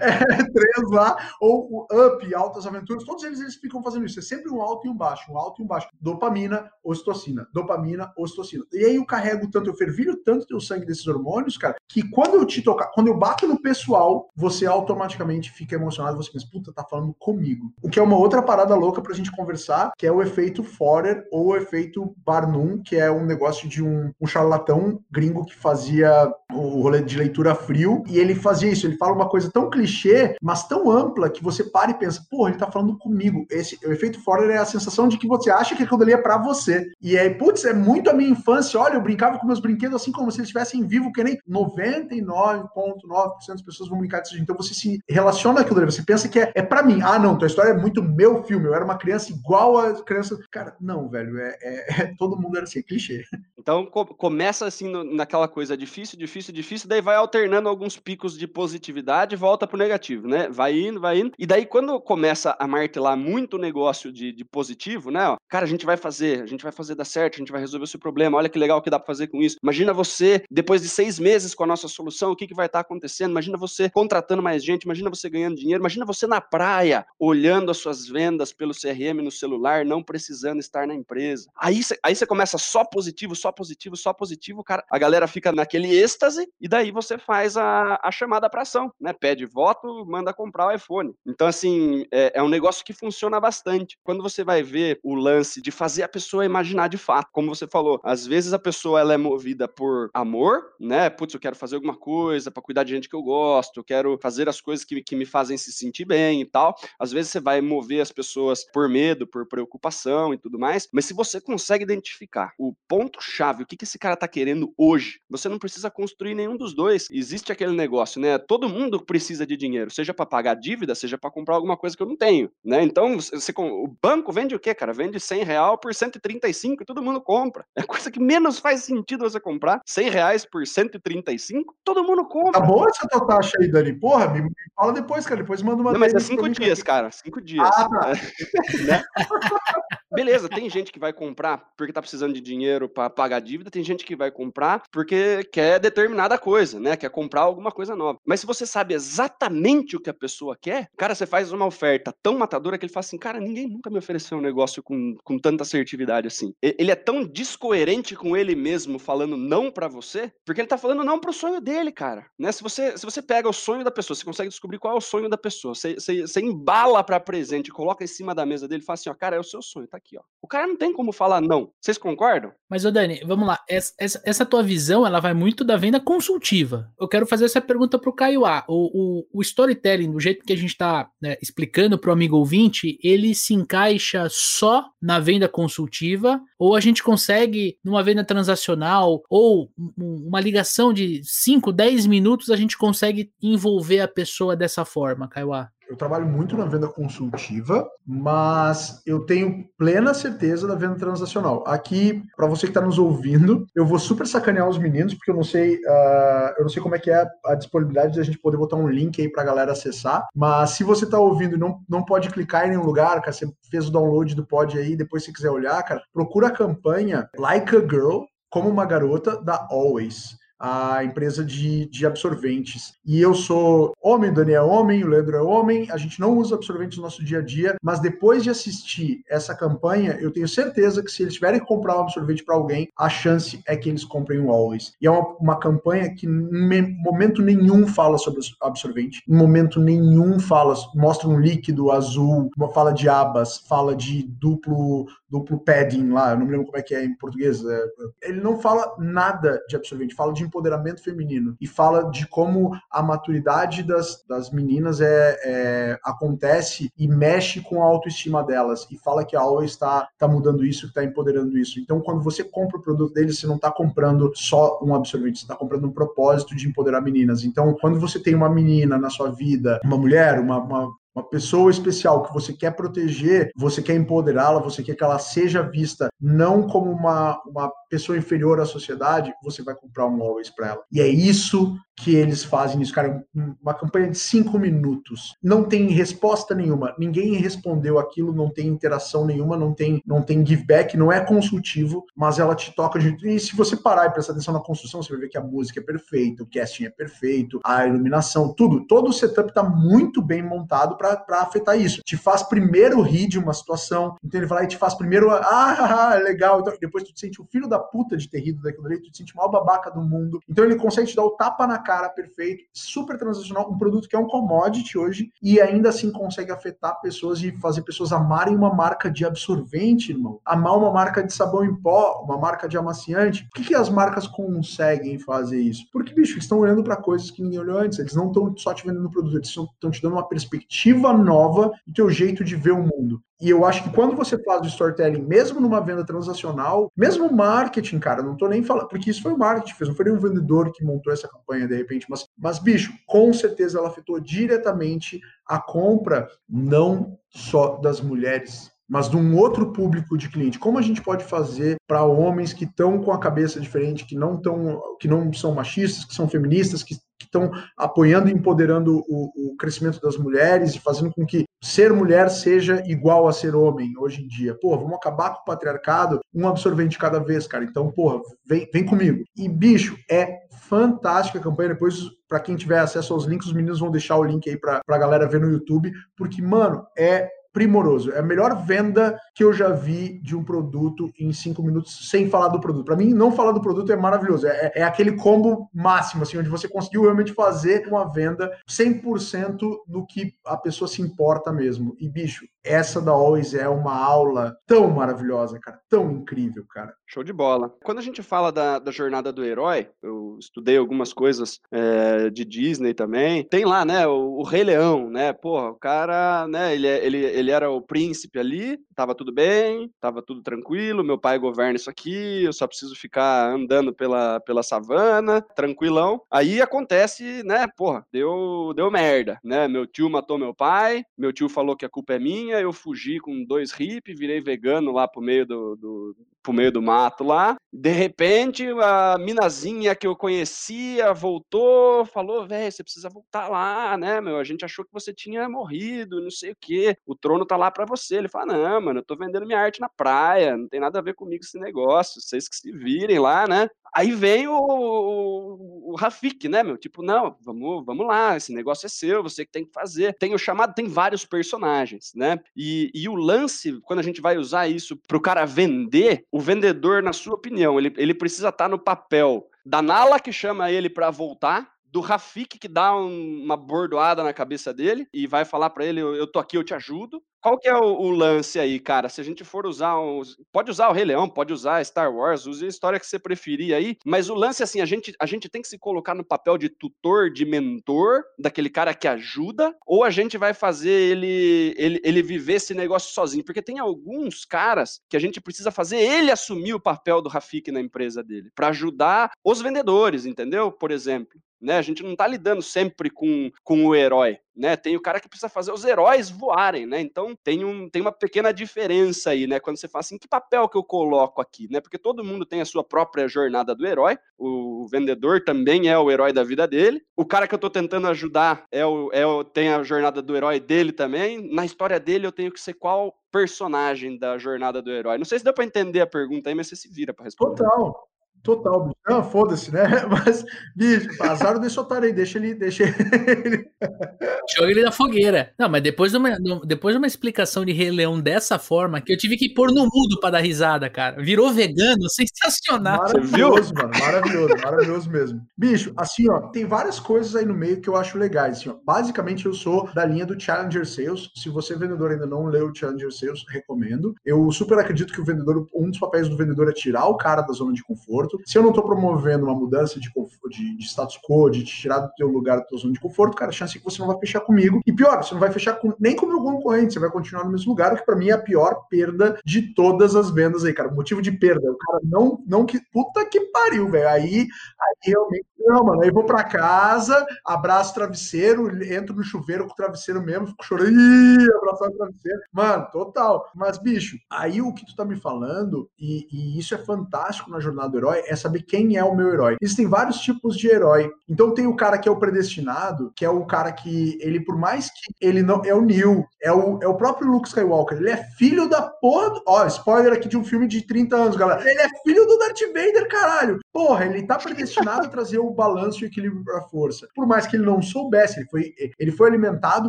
é, 3 lá, ou o Up, Altas Aventuras, todos eles, eles ficam fazendo isso. É sempre um alto e um baixo, um alto e um baixo. Dopamina, ocitocina, dopamina, ocitocina. E aí eu carrego tanto, eu fervilho tanto teu sangue desses hormônios, cara, que quando eu te tocar, quando eu bato no pessoal, você automaticamente fica emocionado, você pensa, puta, tá falando comigo. O que é uma outra parada louca pra gente conversar, que é o efeito Forer ou o efeito Barnum, que é um negócio de um, um charlatão gringo que fazia o rolê de leitura frio, e ele fazia isso, ele fala uma coisa tão clichê, mas tão ampla, que você para e pensa, porra, ele tá falando comigo. Esse, o efeito Forer é a sensação de que você acha que aquilo ali é pra você. E aí, putz, é muito a minha infância, olha, eu brincava com meus brinquedos assim como se eles estivessem vivos, que nem 99,9% das pessoas vão brincar disso. Então você se relaciona aquilo ali, você pensa que é, é pra mim. Ah, não, tua história é muito meu filme, eu era uma criança igual a criança. Cara, não, velho, é, é, é todo mundo era assim, é clichê. Então co começa assim no, naquela coisa difícil, difícil, difícil, daí vai alternando alguns picos de positividade e volta pro negativo, né? Vai indo, vai indo. E daí quando começa a martelar muito o negócio de, de positivo, né? Ó, cara, a gente vai fazer, a gente vai fazer dar certo, a gente vai resolver o seu problema, olha que legal que dá pra fazer com isso. Imagina você, depois de seis meses com a nossa solução, o que, que vai estar tá acontecendo? Imagina você contratando mais gente, imagina você ganhando dinheiro, imagina você na praia, olhando as suas vendas pelo CRM no celular, não precisando estar na empresa. Aí você aí começa só positivo, só positivo, só positivo, cara. A galera fica naquele êxtase e daí você faz a, a chamada para ação, né? Pede voto, manda comprar o iPhone. Então, assim, é, é um negócio que funciona bastante. Quando você vai ver o lance de fazer a pessoa imaginar de fato, como você falou, às vezes a pessoa ela é movida por amor, né? Putz, eu quero fazer alguma coisa para cuidar de gente que eu gosto, eu quero fazer as coisas que, que me fazem se sentir bem e tal. Às vezes você vai mover as pessoas por medo, por preocupação e tudo mais, mas se você consegue identificar o ponto-chave, o que, que esse cara tá querendo hoje, você não precisa construir nenhum dos dois. Existe aquele negócio, né? Todo mundo precisa de dinheiro, seja para pagar dívida, seja para comprar alguma coisa que eu não tenho, né? Então, você, o banco vende o quê, cara? Vende 100 real por 135 e todo mundo compra. É a coisa que menos faz sentido você comprar. 100 reais por 135, todo mundo compra. Tá essa tua taxa aí, Dani. Porra, me, fala depois, cara. Depois manda uma. Não, mas é cinco dias, cara. Cinco dias. Ah, tá. <laughs> Né? <laughs> Beleza, tem gente que vai comprar porque tá precisando de dinheiro para pagar dívida, tem gente que vai comprar porque quer determinada coisa, né? Quer comprar alguma coisa nova. Mas se você sabe exatamente o que a pessoa quer, cara, você faz uma oferta tão matadora que ele fala assim: cara, ninguém nunca me ofereceu um negócio com, com tanta assertividade assim. Ele é tão descoerente com ele mesmo falando não para você, porque ele tá falando não pro sonho dele, cara. Né? Se você, se você pega o sonho da pessoa, você consegue descobrir qual é o sonho da pessoa, você, você, você embala para presente, coloca em cima da mesa dele e fala assim: ó, cara, é o seu sonho, tá aqui, ó. O cara não tem como falar não. Vocês concordam? Mas, ô Dani, vamos lá. Essa, essa, essa, tua visão, ela vai muito da venda consultiva. Eu quero fazer essa pergunta pro Caio A. O, o, o storytelling, do jeito que a gente tá né, explicando pro amigo ouvinte, ele se encaixa só na venda consultiva ou a gente consegue, numa venda transacional ou uma ligação de 5, 10 minutos, a gente consegue envolver a pessoa dessa forma, Caio A? Eu trabalho muito na venda consultiva, mas eu tenho plena certeza da venda transacional. Aqui, para você que está nos ouvindo, eu vou super sacanear os meninos, porque eu não sei, uh, eu não sei como é que é a disponibilidade de a gente poder botar um link aí para a galera acessar. Mas se você está ouvindo e não, não pode clicar em nenhum lugar, cara, você fez o download do pod aí, depois se quiser olhar, cara, procura a campanha Like a Girl como uma garota da Always. A empresa de, de absorventes. E eu sou homem, o Dani é homem, o Leandro é homem, a gente não usa absorventes no nosso dia a dia, mas depois de assistir essa campanha, eu tenho certeza que se eles tiverem que comprar um absorvente para alguém, a chance é que eles comprem o Always. E é uma, uma campanha que em momento nenhum fala sobre absorvente, em momento nenhum fala, mostra um líquido azul, uma fala de abas, fala de duplo duplo padding lá, eu não me lembro como é que é em português. É, ele não fala nada de absorvente, fala de empoderamento feminino e fala de como a maturidade das, das meninas é, é acontece e mexe com a autoestima delas e fala que a Always está tá mudando isso, está empoderando isso. Então, quando você compra o produto deles, você não está comprando só um absorvente, você está comprando um propósito de empoderar meninas. Então, quando você tem uma menina na sua vida, uma mulher, uma, uma uma pessoa especial que você quer proteger, você quer empoderá-la, você quer que ela seja vista não como uma, uma pessoa inferior à sociedade, você vai comprar um Always para ela. E é isso que eles fazem isso, cara. Uma campanha de cinco minutos. Não tem resposta nenhuma. Ninguém respondeu aquilo, não tem interação nenhuma, não tem, não tem give back, não é consultivo, mas ela te toca de. E se você parar e prestar atenção na construção, você vai ver que a música é perfeita, o casting é perfeito, a iluminação, tudo. Todo o setup está muito bem montado para afetar isso. Te faz primeiro rir de uma situação, então ele vai lá e te faz primeiro, <laughs> ah, legal. Então, depois tu te sente o filho da puta de ter rido daquilo ali, tu te sente o maior babaca do mundo. Então ele consegue te dar o tapa na cara perfeito, super transacional, um produto que é um commodity hoje e ainda assim consegue afetar pessoas e fazer pessoas amarem uma marca de absorvente, irmão. Amar uma marca de sabão em pó, uma marca de amaciante. Por que, que as marcas conseguem fazer isso? Porque, bicho, eles estão olhando para coisas que ninguém olhou antes. Eles não estão só te vendendo produto, eles estão te dando uma perspectiva nova do teu jeito de ver o mundo. E eu acho que quando você faz o storytelling, mesmo numa venda transacional, mesmo marketing, cara, não tô nem falando, porque isso foi o marketing, fez, não foi nenhum vendedor que montou essa campanha de repente, mas, mas bicho, com certeza ela afetou diretamente a compra, não só das mulheres, mas de um outro público de cliente. Como a gente pode fazer para homens que estão com a cabeça diferente, que não tão, que não são machistas, que são feministas, que estão apoiando e empoderando o, o, crescimento das mulheres e fazendo com que ser mulher seja igual a ser homem hoje em dia. Pô, vamos acabar com o patriarcado, um absorvente cada vez, cara. Então, porra, vem, vem comigo. E, bicho, é fantástica a campanha. Depois, para quem tiver acesso aos links, os meninos vão deixar o link aí para a galera ver no YouTube, porque, mano, é primoroso. É a melhor venda que eu já vi de um produto em cinco minutos sem falar do produto. Para mim, não falar do produto é maravilhoso. É, é, aquele combo máximo, assim, onde você conseguiu realmente fazer uma venda 100% no que a pessoa se importa mesmo. E, bicho, essa da Always é uma aula tão maravilhosa, cara, tão incrível, cara. Show de bola. Quando a gente fala da, da jornada do herói, eu estudei algumas coisas é, de Disney também. Tem lá, né, o, o, Rei Leão, né? Porra, o cara, né, ele, é, ele, ele era o príncipe ali, tava tudo bem, tava tudo tranquilo, meu pai governa isso aqui, eu só preciso ficar andando pela, pela savana, tranquilão. Aí acontece, né, porra, deu, deu merda, né? Meu tio matou meu pai, meu tio falou que a culpa é minha, eu fugi com dois hip, virei vegano lá pro meio do, do pro meio do mato lá. De repente, a minazinha que eu conhecia voltou, falou: velho, você precisa voltar lá, né, meu? A gente achou que você tinha morrido, não sei o quê. O trono tá lá para você. Ele fala: não, mano, eu tô vendendo minha arte na praia, não tem nada a ver comigo esse negócio, vocês que se virem lá, né? Aí vem o, o, o, Rafik, né, meu? Tipo, não, vamos, vamos lá, esse negócio é seu, você que tem que fazer. Tem o chamado, tem vários personagens, né? E, e o lance, quando a gente vai usar isso pro cara vender, o vendedor, na sua opinião, ele, ele precisa estar tá no papel da Nala que chama ele para voltar, do Rafik que dá um, uma bordoada na cabeça dele e vai falar para ele: eu, eu tô aqui, eu te ajudo. Qual que é o, o, lance aí, cara? Se a gente for usar os. Pode usar o Rei Leão, pode usar Star Wars, use a história que você preferir aí. Mas o lance, assim, a gente, a gente tem que se colocar no papel de tutor, de mentor, daquele cara que ajuda, ou a gente vai fazer ele, ele, ele viver esse negócio sozinho? Porque tem alguns caras que a gente precisa fazer ele assumir o papel do Rafik na empresa dele, para ajudar os vendedores, entendeu? Por exemplo. Né? A gente não está lidando sempre com, com o herói, né? Tem o cara que precisa fazer os heróis voarem, né? Então tem, um, tem uma pequena diferença aí, né? Quando você fala assim, que papel que eu coloco aqui, né? Porque todo mundo tem a sua própria jornada do herói, o vendedor também é o herói da vida dele, o cara que eu estou tentando ajudar é o, é o, tem a jornada do herói dele também, na história dele eu tenho que ser qual personagem da jornada do herói. Não sei se deu para entender a pergunta aí, mas você se vira para responder. Total, Total, bicho. Não, foda-se, né? <laughs> Mas, bicho, azar desse otário aí, deixa ele. Deixa ele. <laughs> Joga ele na fogueira. Não, mas depois de, uma, depois de uma explicação de Rei Leão dessa forma, que eu tive que pôr no mudo pra dar risada, cara. Virou vegano, <laughs> sensacional. Maravilhoso, mano. Maravilhoso, maravilhoso mesmo. Bicho, assim, ó, tem várias coisas aí no meio que eu acho legais. Assim, ó. Basicamente, eu sou da linha do Challenger Sales. Se você, vendedor, ainda não leu o Challenger Sales, recomendo. Eu super acredito que o vendedor, um dos papéis do vendedor é tirar o cara da zona de conforto. Se eu não tô promovendo uma mudança de, de, de status quo, de te tirar do teu lugar, da tua zona de conforto, cara, a chance é que você não vai fechar comigo. E pior, você não vai fechar com, nem com o meu concorrente, você vai continuar no mesmo lugar, o que para mim é a pior perda de todas as vendas aí, cara. Motivo de perda, o cara não, não que. Puta que pariu, velho. Aí, aí realmente. Não, mano, aí vou para casa, abraço o travesseiro, entro no chuveiro com o travesseiro mesmo, fico chorando, ih, abraçar o travesseiro. Mano, total. Mas, bicho, aí o que tu tá me falando, e, e isso é fantástico na jornada do herói, é saber quem é o meu herói. Existem vários tipos de herói. Então tem o cara que é o predestinado, que é o cara que ele, por mais que ele não é o Neil, é o, é o próprio Luke Skywalker, ele é filho da porra. Do, ó, spoiler aqui de um filme de 30 anos, galera. Ele é filho do Darth Vader, caralho. Porra, ele tá predestinado a trazer o balanço e o equilíbrio pra força. Por mais que ele não soubesse, ele foi, ele foi alimentado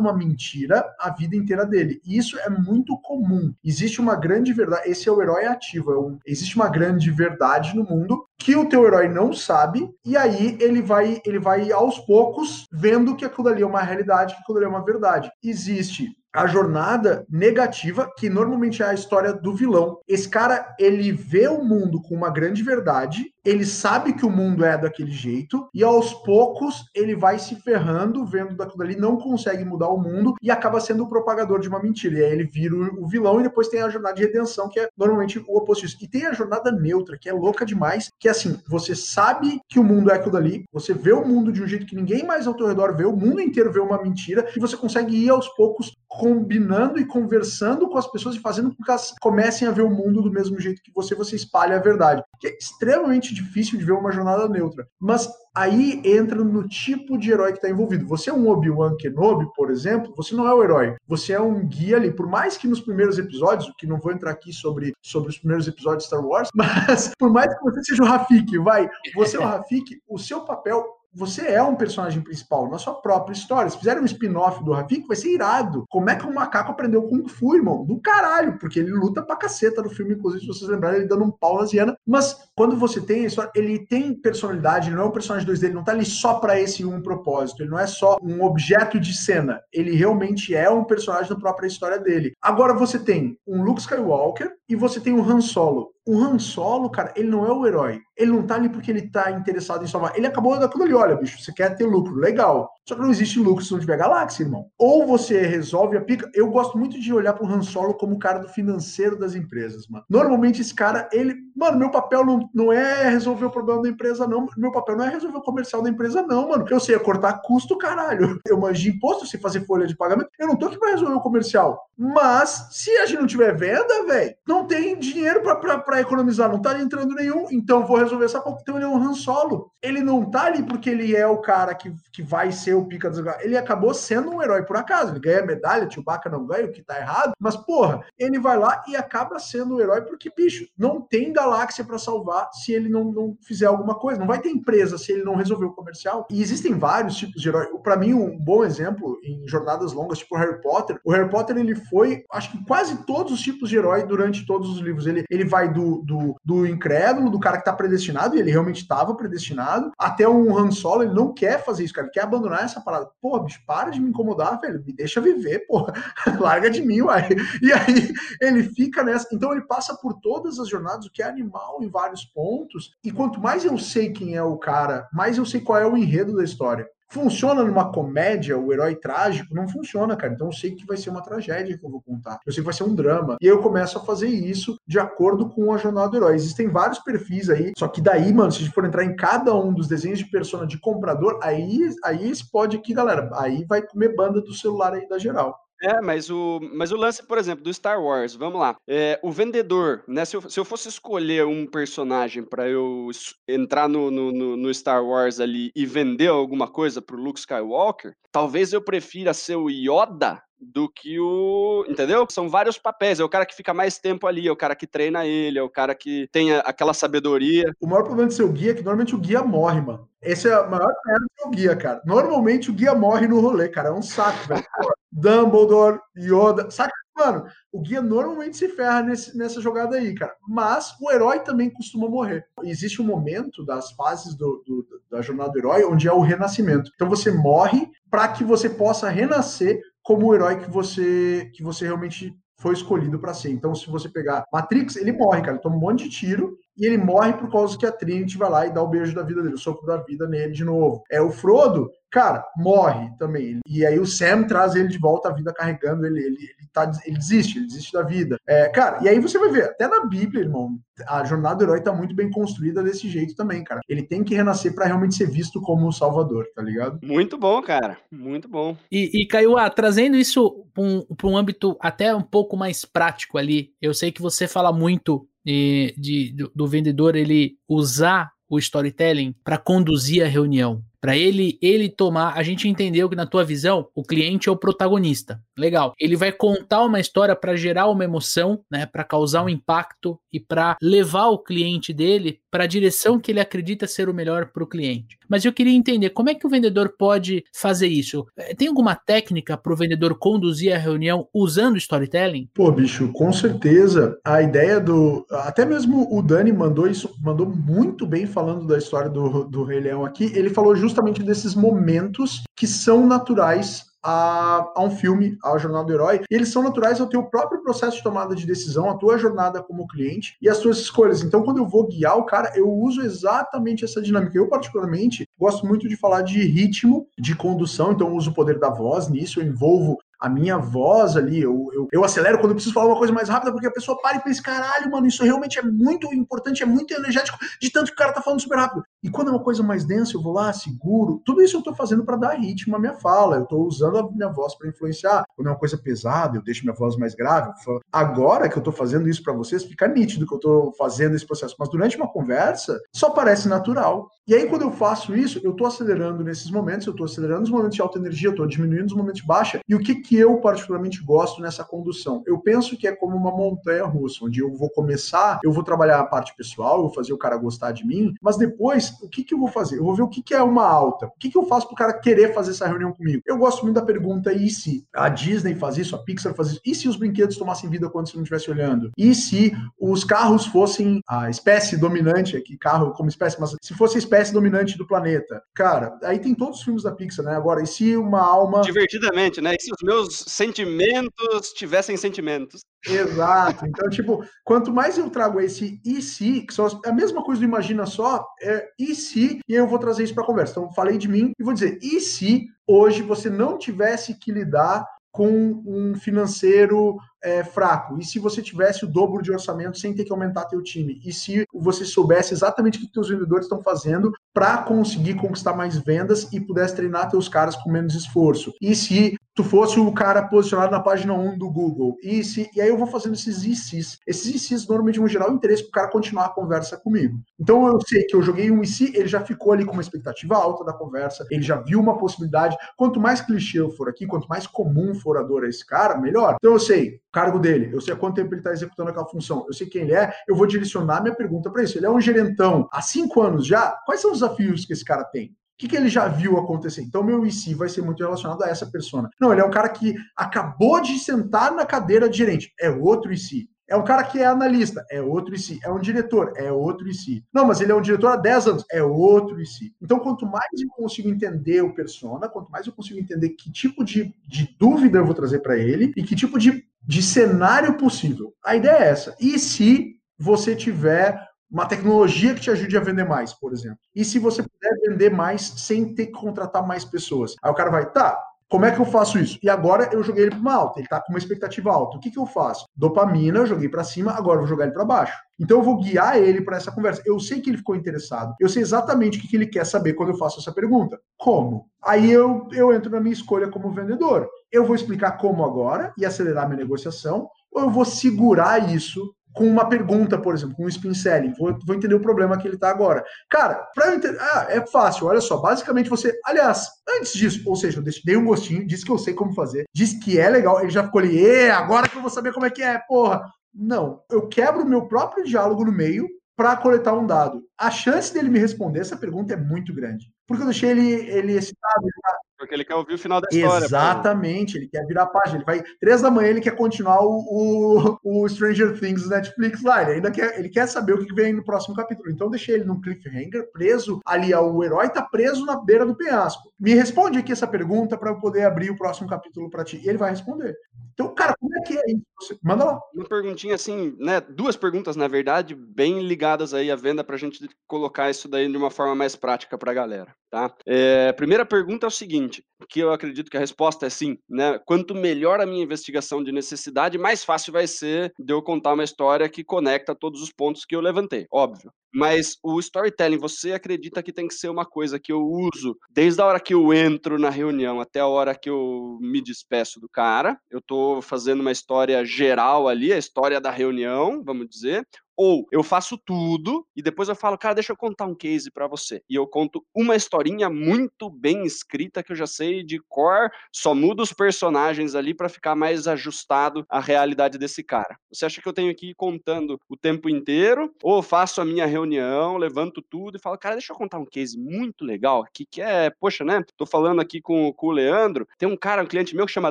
uma mentira a vida inteira dele. E isso é muito comum. Existe uma grande verdade. Esse é o herói ativo. É um, existe uma grande verdade no mundo que o teu herói não sabe, e aí ele vai, ele vai aos poucos vendo que aquilo ali é uma realidade, que aquilo ali é uma verdade. Existe a jornada negativa, que normalmente é a história do vilão. Esse cara, ele vê o mundo com uma grande verdade, ele sabe que o mundo é daquele jeito, e aos poucos ele vai se ferrando, vendo daquilo ali, não consegue mudar o mundo e acaba sendo o propagador de uma mentira. E aí ele vira o vilão e depois tem a jornada de redenção, que é normalmente o oposto disso. E tem a jornada neutra, que é louca demais, que é assim, você sabe que o mundo é aquilo ali, você vê o mundo de um jeito que ninguém mais ao teu redor vê, o mundo inteiro vê uma mentira, e você consegue ir aos poucos combinando e conversando com as pessoas e fazendo com que elas comecem a ver o mundo do mesmo jeito que você, você espalha a verdade. Que é extremamente difícil de ver uma jornada neutra. Mas aí entra no tipo de herói que está envolvido. Você é um Obi-Wan Kenobi, por exemplo, você não é o herói. Você é um guia ali. Por mais que nos primeiros episódios, que não vou entrar aqui sobre, sobre os primeiros episódios de Star Wars, <laughs> mas por mais que você seja o Rafik, vai, você é o Rafik, o seu papel você é um personagem principal na sua própria história. Se fizerem um spin-off do Rafik, vai ser irado. Como é que um macaco aprendeu Kung Fu, irmão? Do caralho, porque ele luta pra caceta no filme, inclusive, se vocês lembrarem, ele dando um pau na Ziana. Mas quando você tem a história, ele tem personalidade, ele não é um personagem 2D, ele não tá ali só para esse um propósito, ele não é só um objeto de cena. Ele realmente é um personagem da própria história dele. Agora você tem um Luke Skywalker e você tem um Han Solo. O Han Solo, cara, ele não é o herói. Ele não tá ali porque ele tá interessado em salvar. Ele acabou daquilo ali, olha, bicho, você quer ter lucro, legal. Só que não existe lucro se não tiver galáxia, irmão. Ou você resolve a pica. Eu gosto muito de olhar pro Han Solo como o cara do financeiro das empresas, mano. Normalmente esse cara, ele. Mano, meu papel não, não é resolver o problema da empresa, não. Meu papel não é resolver o comercial da empresa, não, mano. Eu sei cortar custo, caralho. Eu manjo imposto, eu sei fazer folha de pagamento. Eu não tô aqui pra resolver o comercial. Mas, se a gente não tiver venda, velho, não tem dinheiro pra economizar, não tá entrando nenhum. Então vou resolver essa ele é um Han Solo. Ele não tá ali porque ele é o cara que, que vai ser o pica dos Ele acabou sendo um herói por acaso. Ele ganha medalha, Chewbacca não ganha, o que tá errado. Mas, porra, ele vai lá e acaba sendo um herói porque, bicho, não tem galáxia para salvar se ele não, não fizer alguma coisa. Não vai ter empresa se ele não resolver o comercial. E existem vários tipos de herói. Para mim, um bom exemplo em jornadas longas, tipo Harry Potter. O Harry Potter, ele foi, acho que quase todos os tipos de herói durante todos os livros. Ele, ele vai do, do, do incrédulo, do cara que tá predestinado, e ele realmente estava predestinado, até um Han Solo, ele não quer fazer isso, cara. Ele quer abandonar essa parada. Pô, bicho, para de me incomodar, velho. Me deixa viver, porra. <laughs> Larga de mim, uai. E aí ele fica nessa. Então ele passa por todas as jornadas, o que é animal em vários pontos. E quanto mais eu sei quem é o cara, mais eu sei qual é o enredo da história. Funciona numa comédia, o herói trágico? Não funciona, cara. Então eu sei que vai ser uma tragédia que eu vou contar. Eu sei que vai ser um drama. E eu começo a fazer isso de acordo com a jornada do herói. Existem vários perfis aí. Só que daí, mano, se a gente for entrar em cada um dos desenhos de persona de comprador, aí, aí esse pode aqui, galera. Aí vai comer banda do celular aí da geral. É, mas o, mas o lance, por exemplo, do Star Wars, vamos lá. É, o vendedor, né? Se eu, se eu fosse escolher um personagem para eu entrar no, no, no, Star Wars ali e vender alguma coisa pro Luke Skywalker, talvez eu prefira ser o Yoda do que o. Entendeu? São vários papéis. É o cara que fica mais tempo ali, é o cara que treina ele, é o cara que tem aquela sabedoria. O maior problema de ser o guia é que normalmente o guia morre, mano. Esse é a maior merda do guia, cara. Normalmente o guia morre no rolê, cara. É um saco, velho. <laughs> Dumbledore, Yoda. Saca? Mano, o guia normalmente se ferra nesse, nessa jogada aí, cara. Mas o herói também costuma morrer. Existe um momento das fases do, do, da jornada do herói onde é o renascimento. Então você morre para que você possa renascer como o herói que você que você realmente foi escolhido para ser. Então, se você pegar Matrix, ele morre, cara, ele toma um monte de tiro e ele morre por causa que a Trinity vai lá e dá o beijo da vida dele, o sopro da vida nele de novo. É o Frodo, cara, morre também. E aí o Sam traz ele de volta à vida carregando ele, ele, ele, tá, ele desiste, ele desiste da vida. É, cara, e aí você vai ver, até na Bíblia, irmão, a jornada do herói tá muito bem construída desse jeito também, cara. Ele tem que renascer para realmente ser visto como o salvador, tá ligado? Muito bom, cara. Muito bom. E, e Caio, trazendo isso para um, um âmbito até um pouco mais prático ali, eu sei que você fala muito de, de do, do vendedor ele usar o storytelling para conduzir a reunião. Para ele, ele tomar, a gente entendeu que na tua visão, o cliente é o protagonista. Legal. Ele vai contar uma história para gerar uma emoção, né, para causar um impacto e para levar o cliente dele para a direção que ele acredita ser o melhor para o cliente. Mas eu queria entender como é que o vendedor pode fazer isso. É, tem alguma técnica para o vendedor conduzir a reunião usando storytelling? Pô, bicho, com certeza. A ideia do, até mesmo o Dani mandou isso, mandou muito bem falando da história do, do Rei Leão aqui. Ele falou justamente justamente desses momentos que são naturais a, a, um filme, a jornada do herói, e eles são naturais ao teu próprio processo de tomada de decisão, a tua jornada como cliente e as tuas escolhas. Então, quando eu vou guiar o cara, eu uso exatamente essa dinâmica. Eu, particularmente, gosto muito de falar de ritmo, de condução, então eu uso o poder da voz nisso, eu envolvo a minha voz ali, eu, eu, eu, acelero quando eu preciso falar uma coisa mais rápida, porque a pessoa para e pensa, caralho, mano, isso realmente é muito importante, é muito energético, de tanto que o cara tá falando super rápido. E quando é uma coisa mais densa, eu vou lá, seguro. Tudo isso eu tô fazendo para dar ritmo à minha fala, eu tô usando a minha voz para influenciar. Quando é uma coisa pesada, eu deixo minha voz mais grave. Agora que eu tô fazendo isso para vocês, fica nítido que eu tô fazendo esse processo, mas durante uma conversa, só parece natural. E aí, quando eu faço isso, eu tô acelerando nesses momentos, eu tô acelerando os momentos de alta energia, eu tô diminuindo os momentos de baixa. E o que que eu particularmente gosto nessa condução? Eu penso que é como uma montanha russa, onde eu vou começar, eu vou trabalhar a parte pessoal, eu vou fazer o cara gostar de mim, mas depois, o que que eu vou fazer? Eu vou ver o que que é uma alta. O que que eu faço pro cara querer fazer essa reunião comigo? Eu gosto muito da pergunta e se? A Disney faz isso, a Pixar faz isso. E se os brinquedos tomassem vida quando você não estivesse olhando? E se os carros fossem a espécie dominante, aqui carro como espécie, mas se fosse a espécie dominante do planeta? Cara, aí tem todos os filmes da Pixar, né? Agora, e se uma alma divertidamente, né? E se os meus sentimentos tivessem sentimentos. Exato. Então, tipo, quanto mais eu trago esse e se, que são a mesma coisa do imagina só, é e se, e eu vou trazer isso para conversa. Então, falei de mim e vou dizer, e se hoje você não tivesse que lidar com um financeiro é, fraco? E se você tivesse o dobro de orçamento sem ter que aumentar teu time? E se você soubesse exatamente o que teus vendedores estão fazendo para conseguir conquistar mais vendas e pudesse treinar teus caras com menos esforço? E se tu fosse o cara posicionado na página 1 do Google? E, se, e aí eu vou fazendo esses ICs. Esses ICs normalmente vão gerar o interesse para o cara continuar a conversa comigo. Então eu sei que eu joguei um IC, ele já ficou ali com uma expectativa alta da conversa, ele já viu uma possibilidade. Quanto mais clichê eu for aqui, quanto mais comum for a dor a esse cara, melhor. Então eu sei, cargo dele, eu sei há quanto tempo ele está executando aquela função, eu sei quem ele é, eu vou direcionar minha pergunta para isso. Ele é um gerentão há cinco anos já? Quais são os desafios que esse cara tem? Que, que ele já viu acontecer? Então, meu IC vai ser muito relacionado a essa persona. Não, ele é um cara que acabou de sentar na cadeira de gerente. É outro IC. É um cara que é analista, é outro IC. É um diretor, é outro IC. Não, mas ele é um diretor há 10 anos, é outro IC. Então, quanto mais eu consigo entender o persona, quanto mais eu consigo entender que tipo de, de dúvida eu vou trazer para ele e que tipo de, de cenário possível. A ideia é essa. E se você tiver uma tecnologia que te ajude a vender mais, por exemplo? E se você puder vender mais sem ter que contratar mais pessoas? Aí o cara vai, tá, Como é que eu faço isso? E agora eu joguei ele para uma alta, ele está com uma expectativa alta. O que, que eu faço? Dopamina, eu joguei para cima, agora eu vou jogar ele para baixo. Então eu vou guiar ele para essa conversa. Eu sei que ele ficou interessado. Eu sei exatamente o que, que ele quer saber quando eu faço essa pergunta. Como? Aí eu, eu entro na minha escolha como vendedor. Eu vou explicar como agora e acelerar minha negociação, ou eu vou segurar isso com uma pergunta, por exemplo, com um spin selling. Vou, vou entender o problema que ele está agora. Cara, para eu entender. Ah, é fácil, olha só. Basicamente você. Aliás, antes disso, ou seja, eu dei um gostinho, disse que eu sei como fazer, disse que é legal, ele já ficou ali, agora que eu vou saber como é que é, porra. Não, eu quebro o meu próprio diálogo no meio para coletar um dado. A chance dele me responder essa pergunta é muito grande. Porque eu deixei ele, ele excitado, ele tá porque ele quer ouvir o final da história. Exatamente, ele quer virar a página. Ele vai três da manhã, ele quer continuar o, o, o Stranger Things do Netflix lá. Ele ainda quer, ele quer saber o que vem no próximo capítulo. Então deixei ele num cliffhanger, preso ali. O herói tá preso na beira do penhasco. Me responde aqui essa pergunta para eu poder abrir o próximo capítulo para ti. E ele vai responder. Então, cara, como é que é isso? Manda lá. Uma perguntinha assim, né? Duas perguntas, na verdade, bem ligadas aí à venda para a gente colocar isso daí de uma forma mais prática para a galera, tá? É, primeira pergunta é o seguinte, que eu acredito que a resposta é sim, né? Quanto melhor a minha investigação de necessidade, mais fácil vai ser de eu contar uma história que conecta todos os pontos que eu levantei, óbvio. Mas o storytelling, você acredita que tem que ser uma coisa que eu uso desde a hora que eu entro na reunião até a hora que eu me despeço do cara. Eu estou fazendo uma história geral ali, a história da reunião, vamos dizer, ou eu faço tudo e depois eu falo, cara, deixa eu contar um case para você. E eu conto uma historinha muito bem escrita que eu já sei de cor, só mudo os personagens ali para ficar mais ajustado à realidade desse cara. Você acha que eu tenho que ir contando o tempo inteiro? Ou faço a minha reunião, levanto tudo e falo, cara, deixa eu contar um case muito legal aqui, que é, poxa, né? Tô falando aqui com, com o Leandro, tem um cara, um cliente meu que chama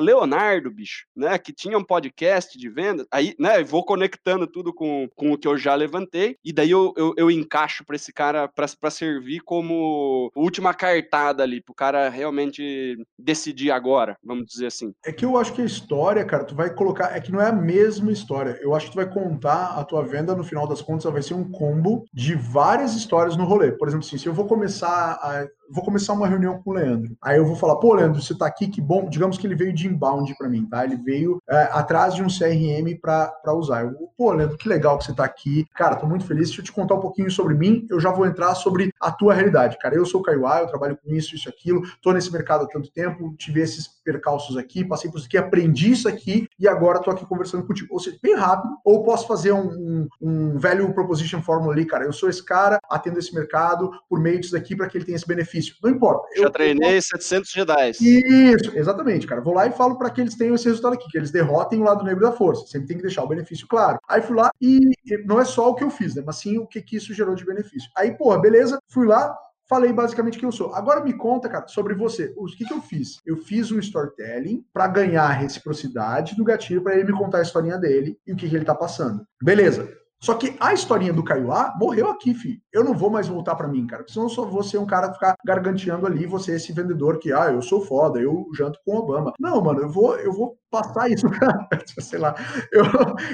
Leonardo, bicho, né? Que tinha um podcast de vendas. Aí, né, vou conectando tudo com, com o que eu já levantei, e daí eu, eu, eu encaixo para esse cara para servir como última cartada ali, pro cara realmente decidir agora, vamos dizer assim. É que eu acho que a história, cara, tu vai colocar, é que não é a mesma história. Eu acho que tu vai contar a tua venda, no final das contas, vai ser um combo de várias histórias no rolê. Por exemplo, assim, se eu vou começar a vou começar uma reunião com o Leandro. Aí eu vou falar, pô, Leandro, você tá aqui, que bom. Digamos que ele veio de inbound para mim, tá? Ele veio é, atrás de um CRM para usar. Eu, pô, Leandro, que legal que você tá aqui. Cara, tô muito feliz. Deixa eu te contar um pouquinho sobre mim. Eu já vou entrar sobre a tua realidade. Cara, eu sou o Caio eu trabalho com isso, isso, aquilo. Tô nesse mercado há tanto tempo, tive esses percalços aqui, passei por isso aqui, aprendi isso aqui e agora tô aqui conversando contigo. Ou seja, bem rápido. Ou posso fazer um, um, um value proposition formula ali, cara. Eu sou esse cara, atendo esse mercado por meio disso daqui para que ele tenha esse benefício. Não importa. Já eu, treinei eu... 700 Jedi. Isso, exatamente, cara. Vou lá e falo para que eles tenham esse resultado aqui, que eles derrotem o lado negro da força. Sempre tem que deixar o benefício claro. Aí fui lá e não é só o que eu fiz, né? Mas sim o que, que isso gerou de benefício. Aí, porra, beleza, fui lá, falei basicamente quem eu sou. Agora me conta, cara, sobre você. O que, que eu fiz? Eu fiz um storytelling para ganhar reciprocidade do gatilho para ele me contar a historinha dele e o que, que ele tá passando. Beleza. Só que a historinha do Kaiowá morreu aqui, filho. Eu não vou mais voltar para mim, cara. Porque senão eu só vou ser um cara ficar garganteando ali, você esse vendedor que, ah, eu sou foda, eu janto com Obama. Não, mano, eu vou, eu vou passar isso pra, <laughs> sei lá, eu,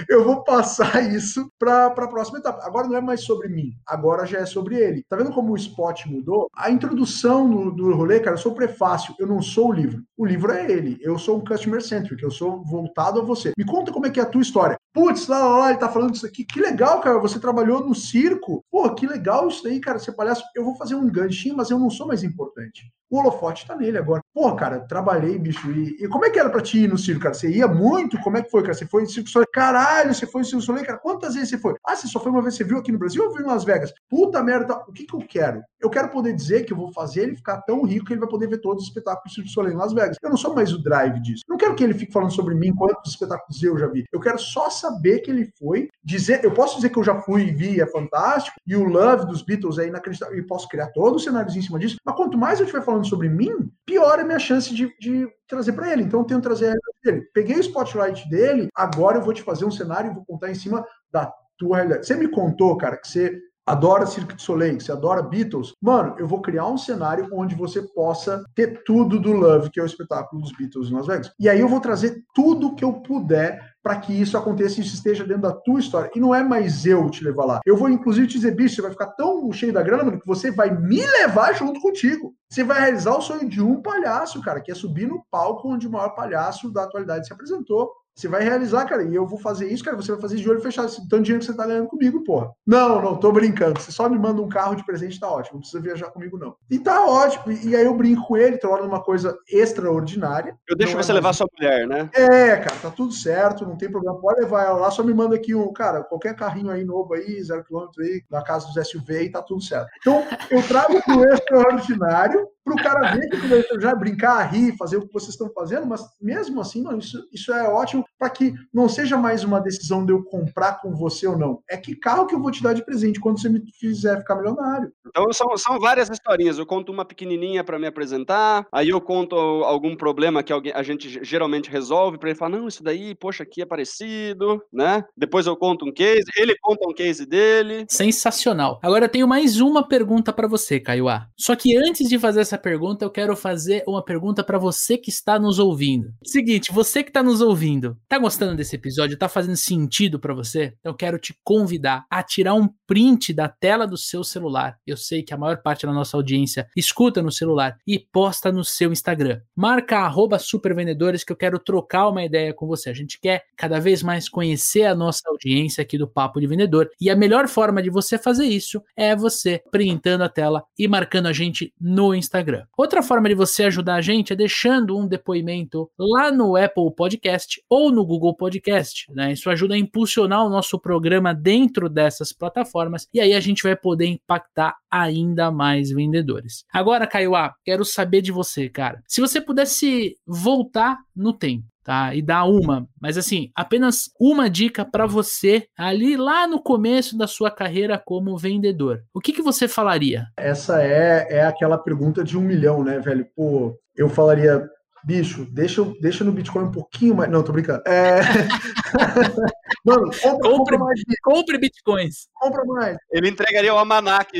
eu vou passar isso para a próxima etapa. Agora não é mais sobre mim, agora já é sobre ele. Tá vendo como o spot mudou? A introdução do, do rolê, cara, eu sou o prefácio, eu não sou o livro. O livro é ele, eu sou um customer centric, eu sou voltado a você. Me conta como é que é a tua história. Putz, lá, lá, lá, ele tá falando disso aqui. Que legal, cara, você trabalhou no circo. Pô, que legal isso aí, cara, ser palhaço. Eu vou fazer um ganchinho, mas eu não sou mais importante o holofote tá nele agora. Porra, cara, trabalhei, bicho. E, e, como é que era pra ti ir no circo, cara? Você ia muito? Como é que foi, cara? Você foi em Circo Soleil? Caralho, você foi em Circo Soleil, cara? Quantas vezes você foi? Ah, você só foi uma vez, você viu aqui no Brasil ou viu em Las Vegas? Puta merda, o que que eu quero? Eu quero poder dizer que eu vou fazer ele ficar tão rico que ele vai poder ver todos os espetáculos do Circo Soleil em Las Vegas. Eu não sou mais o drive disso. Não quero que ele fique falando sobre mim, quantos espetáculos eu já vi. Eu quero só saber que ele foi, dizer, eu posso dizer que eu já fui e vi, é fantástico, e o love dos Beatles é inacreditável, e posso criar todo o cenário em cima disso, mas quanto mais eu estiver falando sobre mim, pior é a minha chance de, de trazer para ele. Então eu tenho que trazer dele. Peguei o spotlight dele, agora eu vou te fazer um cenário e vou contar em cima da tua realidade. Você me contou, cara, que você adora Cirque du Soleil, você adora Beatles, mano, eu vou criar um cenário onde você possa ter tudo do Love, que é o espetáculo dos Beatles em Las Vegas. E aí eu vou trazer tudo que eu puder para que isso aconteça e isso esteja dentro da tua história. E não é mais eu te levar lá. Eu vou, inclusive, te dizer, bicho, você vai ficar tão cheio da grana, mano, que você vai me levar junto contigo. Você vai realizar o sonho de um palhaço, cara, que é subir no palco onde o maior palhaço da atualidade se apresentou. Você vai realizar, cara, e eu vou fazer isso, cara, você vai fazer de olho fechado, esse tanto dinheiro que você tá ganhando comigo, porra. Não, não, tô brincando. Você só me manda um carro de presente, tá ótimo. Não precisa viajar comigo, não. E tá ótimo. E aí eu brinco com ele, torna uma coisa extraordinária. Eu deixo Não é você mais levar sua mulher, né? é, cara, tá tudo certo, não tem problema. Pode levar ela lá, só me manda aqui um, cara, qualquer carrinho aí novo aí, zero quilômetro aí, na casa dos SUV aí, tá tudo certo. Então, eu trago pro <laughs> extraordinário pro cara ver que eu já brincar, rir, fazer o que vocês estão fazendo, mas mesmo assim, mano, isso, isso é ótimo para que não seja mais uma decisão de eu comprar com você ou não. É que carro que eu vou te dar de presente quando você me fizer ficar milionário. Então são, são várias historinhas. Eu conto uma pequenininha para me apresentar, aí eu conto algum problema que alguém, a gente geralmente resolve para ele falar, não, isso daí, poxa, aqui é parecido, né? Depois eu conto um case, ele conta um case dele. Sensacional. Agora eu tenho mais uma pergunta para você, Caioá. Só que antes de fazer essa pergunta, eu quero fazer uma pergunta para você que está nos ouvindo. Seguinte, você que está nos ouvindo, tá gostando desse episódio? Tá fazendo sentido para você? Eu quero te convidar a tirar um print da tela do seu celular. Eu sei que a maior parte da nossa audiência escuta no celular e posta no seu Instagram. Marca arroba supervendedores que eu quero trocar uma ideia com você. A gente quer cada vez mais conhecer a nossa audiência aqui do Papo de Vendedor e a melhor forma de você fazer isso é você printando a tela e marcando a gente no Instagram. Outra forma de você ajudar a gente é deixando um depoimento lá no Apple Podcast ou no Google Podcast. Né? Isso ajuda a impulsionar o nosso programa dentro dessas plataformas e aí a gente vai poder impactar ainda mais vendedores. Agora, Kaiowá, quero saber de você, cara. Se você pudesse voltar no tempo, tá? E dar uma, mas assim, apenas uma dica para você ali lá no começo da sua carreira como vendedor. O que, que você falaria? Essa é, é aquela pergunta de um milhão, né, velho? Pô, eu falaria, bicho, deixa, deixa no Bitcoin um pouquinho mais. Não, tô brincando. É... <laughs> Mano, <laughs> compra, Compre, compra mais, compre bitcoins. compra mais. Ele entregaria o almanac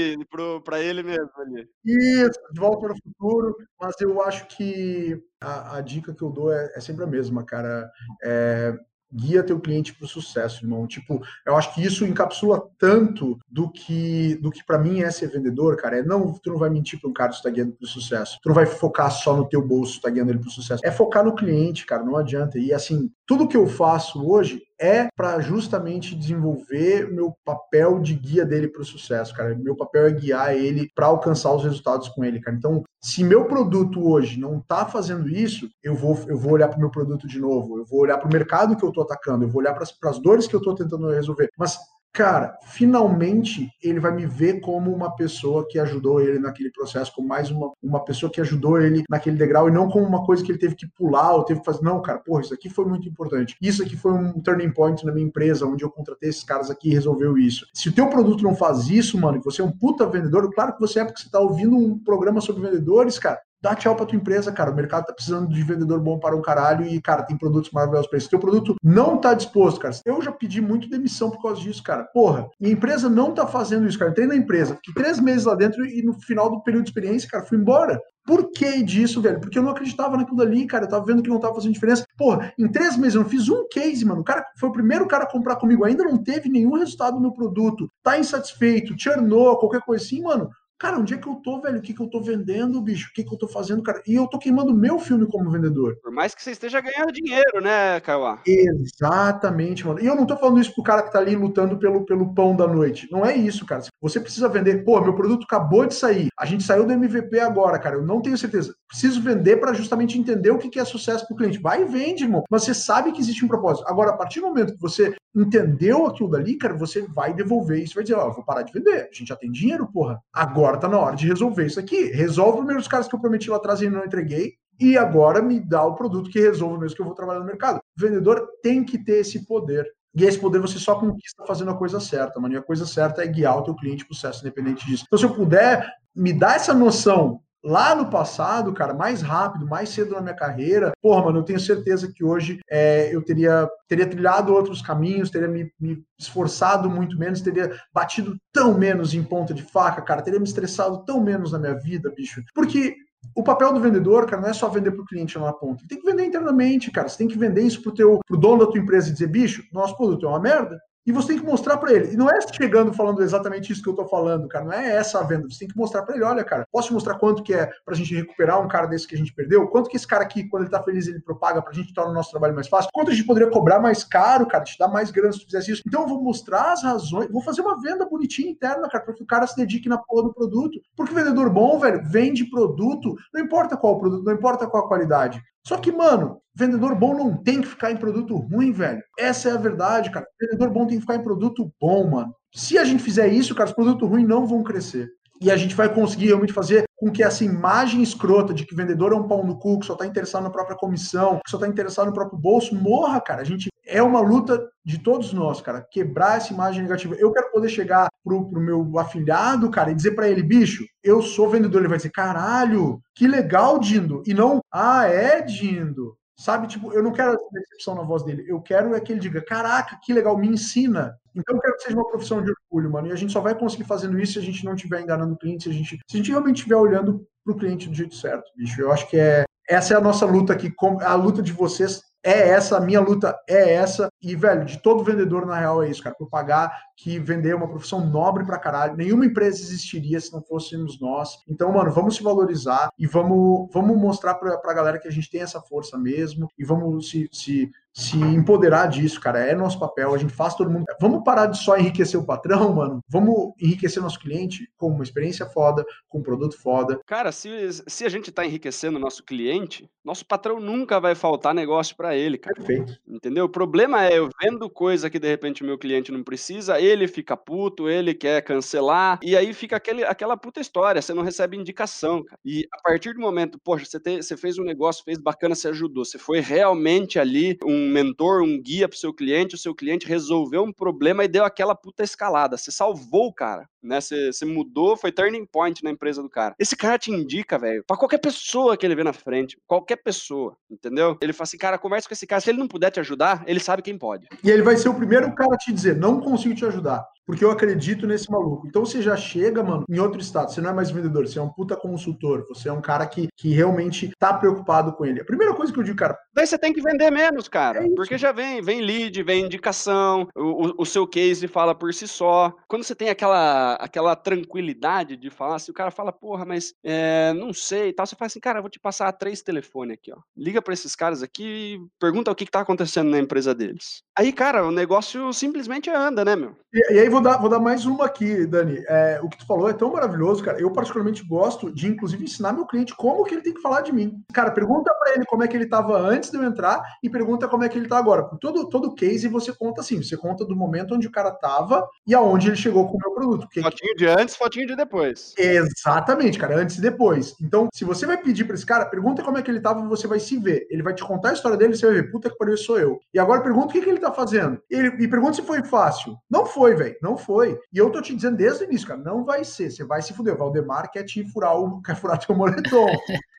para ele mesmo ali. Isso, de volta para o futuro, mas eu acho que a, a dica que eu dou é, é sempre a mesma, cara. É, guia teu cliente para o sucesso, irmão. Tipo, eu acho que isso encapsula tanto do que do que para mim é ser vendedor, cara. É não, tu não vai mentir para um cara que está guiando para o sucesso. Tu não vai focar só no teu bolso, tá guiando ele para o sucesso. É focar no cliente, cara. Não adianta. E assim, tudo que eu faço hoje é para justamente desenvolver meu papel de guia dele para o sucesso, cara. Meu papel é guiar ele para alcançar os resultados com ele, cara. Então, se meu produto hoje não está fazendo isso, eu vou, eu vou olhar para o meu produto de novo, eu vou olhar para o mercado que eu estou atacando, eu vou olhar para as dores que eu estou tentando resolver. Mas cara, finalmente ele vai me ver como uma pessoa que ajudou ele naquele processo, como mais uma, uma pessoa que ajudou ele naquele degrau e não como uma coisa que ele teve que pular ou teve que fazer. Não, cara, porra, isso aqui foi muito importante. Isso aqui foi um turning point na minha empresa, onde eu contratei esses caras aqui e resolveu isso. Se o teu produto não faz isso, mano, e você é um puta vendedor, claro que você é porque você tá ouvindo um programa sobre vendedores, cara, dá tchau pra tua empresa, cara. O mercado tá precisando de vendedor bom para um caralho e, cara, tem produtos maravilhosos pra isso. Teu produto não tá disposto, cara. Eu já pedi muito demissão por causa disso, cara. Porra, minha empresa não tá fazendo isso, cara. Entrei na empresa, fiquei três meses lá dentro e no final do período de experiência, cara, fui embora. Por que disso, velho? Porque eu não acreditava naquilo ali, cara. Eu tava vendo que não tava fazendo diferença. Porra, em três meses eu não fiz um case, mano. O cara foi o primeiro cara a comprar comigo, ainda não teve nenhum resultado no meu produto. Tá insatisfeito, churnou, qualquer coisa assim, mano. Cara, onde é que eu tô, velho? O que, que eu tô vendendo, bicho? O que, que eu tô fazendo, cara? E eu tô queimando meu filme como vendedor. Por mais que você esteja ganhando dinheiro, né, Kaiwa? Exatamente, mano. E eu não tô falando isso pro cara que tá ali lutando pelo, pelo pão da noite. Não é isso, cara. Você precisa vender. Pô, meu produto acabou de sair. A gente saiu do MVP agora, cara. Eu não tenho certeza. Preciso vender para justamente entender o que, que é sucesso pro cliente. Vai e vende, irmão. Mas você sabe que existe um propósito. Agora, a partir do momento que você entendeu aquilo dali, cara, você vai devolver isso. Vai dizer, ó, oh, vou parar de vender. A gente já tem dinheiro, porra. Agora tá na hora de resolver isso aqui. Resolve primeiro os caras que eu prometi lá atrás e não entreguei. E agora me dá o produto que resolve mesmo que eu vou trabalhar no mercado. O vendedor tem que ter esse poder. E esse poder você só conquista fazendo a coisa certa, mano. E a coisa certa é guiar o teu cliente para o sucesso, independente disso. Então, se eu puder me dar essa noção lá no passado, cara, mais rápido, mais cedo na minha carreira, porra, mano, eu tenho certeza que hoje é, eu teria, teria trilhado outros caminhos, teria me, me, esforçado muito menos, teria batido tão menos em ponta de faca, cara, teria me estressado tão menos na minha vida, bicho. Porque o papel do vendedor, cara, não é só vender para o cliente lá na ponta. Ele tem que vender internamente, cara. Você tem que vender isso pro teu pro dono da tua empresa e dizer, bicho, nosso produto é uma merda. E você tem que mostrar para ele. E não é chegando falando exatamente isso que eu tô falando, cara. Não é essa a venda. Você tem que mostrar para ele, olha, cara, posso te mostrar quanto que é pra gente recuperar um cara desse que a gente perdeu? Quanto que esse cara aqui, quando ele tá feliz, ele propaga pra gente tornar o nosso trabalho mais fácil? Quanto a gente poderia cobrar mais caro, cara, te dar mais grana se tu fizesse isso? Então eu vou mostrar as razões, vou fazer uma venda bonitinha interna, cara, para que o cara se dedique na porra do produto. Porque vendedor bom, velho, vende produto, não importa qual produto, não importa qual a qualidade. Só que, mano, vendedor bom não tem que ficar em produto ruim, velho. Essa é a verdade, cara. Vendedor bom tem que ficar em produto bom, mano. Se a gente fizer isso, cara, os produtos ruins não vão crescer. E a gente vai conseguir realmente fazer com que essa imagem escrota de que vendedor é um pau no cu, que só está interessado na própria comissão, que só está interessado no próprio bolso, morra, cara. A gente é uma luta de todos nós, cara, quebrar essa imagem negativa. Eu quero poder chegar pro, pro meu afilhado, cara, e dizer para ele, bicho, eu sou vendedor. Ele vai dizer, caralho, que legal, Dindo. E não, ah, é, Dindo. Sabe, tipo, eu não quero essa decepção na voz dele. Eu quero é que ele diga, caraca, que legal, me ensina. Então eu quero que seja uma profissão de orgulho, mano. E a gente só vai conseguir fazendo isso se a gente não estiver enganando o cliente, se a gente, se a gente realmente estiver olhando para o cliente do jeito certo, bicho. Eu acho que é essa é a nossa luta aqui, a luta de vocês é essa, a minha luta é essa. E, velho, de todo vendedor, na real, é isso, cara. Propagar que vender é uma profissão nobre pra caralho. Nenhuma empresa existiria se não fôssemos nós. Então, mano, vamos se valorizar e vamos, vamos mostrar pra, pra galera que a gente tem essa força mesmo. E vamos se, se se empoderar disso, cara. É nosso papel, a gente faz todo mundo. Vamos parar de só enriquecer o patrão, mano. Vamos enriquecer nosso cliente com uma experiência foda, com um produto foda. Cara, se, se a gente tá enriquecendo o nosso cliente, nosso patrão nunca vai faltar negócio para ele, cara. Perfeito. Entendeu? O problema é eu vendo coisa que de repente o meu cliente não precisa, ele fica puto, ele quer cancelar, e aí fica aquele, aquela puta história, você não recebe indicação, cara. E a partir do momento, poxa, você, te, você fez um negócio, fez bacana, você ajudou, você foi realmente ali um mentor, um guia para o seu cliente, o seu cliente resolveu um problema e deu aquela puta escalada. Você salvou o cara, né? Você, mudou, foi turning point na empresa do cara. Esse cara te indica, velho, para qualquer pessoa que ele vê na frente, qualquer pessoa, entendeu? Ele fala assim, cara, conversa com esse cara. Se ele não puder te ajudar, ele sabe quem pode. E ele vai ser o primeiro cara a te dizer, não consigo te ajudar porque eu acredito nesse maluco. Então você já chega, mano, em outro estado. Você não é mais vendedor, você é um puta consultor. Você é um cara que, que realmente tá preocupado com ele. A primeira coisa que eu digo, cara. Daí você tem que vender menos, cara. É porque já vem, vem lead, vem indicação, o, o, seu case fala por si só. Quando você tem aquela, aquela tranquilidade de falar, se o cara fala, porra, mas é, não sei e tal, você fala assim, cara, eu vou te passar três telefones aqui, ó. Liga para esses caras aqui pergunta o que, que tá acontecendo na empresa deles. Aí, cara, o negócio simplesmente anda, né, meu? E, e aí vou dar, vou dar mais uma aqui, Dani. É, o que tu falou é tão maravilhoso, cara. Eu particularmente gosto de, inclusive, ensinar meu cliente como que ele tem que falar de mim. Cara, pergunta para ele como é que ele estava antes de eu entrar e pergunta como é que ele está agora. Por todo, todo case você conta assim, você conta do momento onde o cara estava e aonde ele chegou com o meu produto. Porque... Fotinho de antes, fotinho de depois. Exatamente, cara, antes e depois. Então, se você vai pedir para esse cara, pergunta como é que ele estava e você vai se ver. Ele vai te contar a história dele e você vai ver, puta que pariu, sou eu. E agora pergunta o que, que ele está fazendo. Ele, e pergunta se foi fácil. Não foi, velho, não foi. E eu tô te dizendo desde o início, cara, não vai ser. Você vai se fuder. O Valdemar quer te furar, o, <laughs> quer furar teu moletom.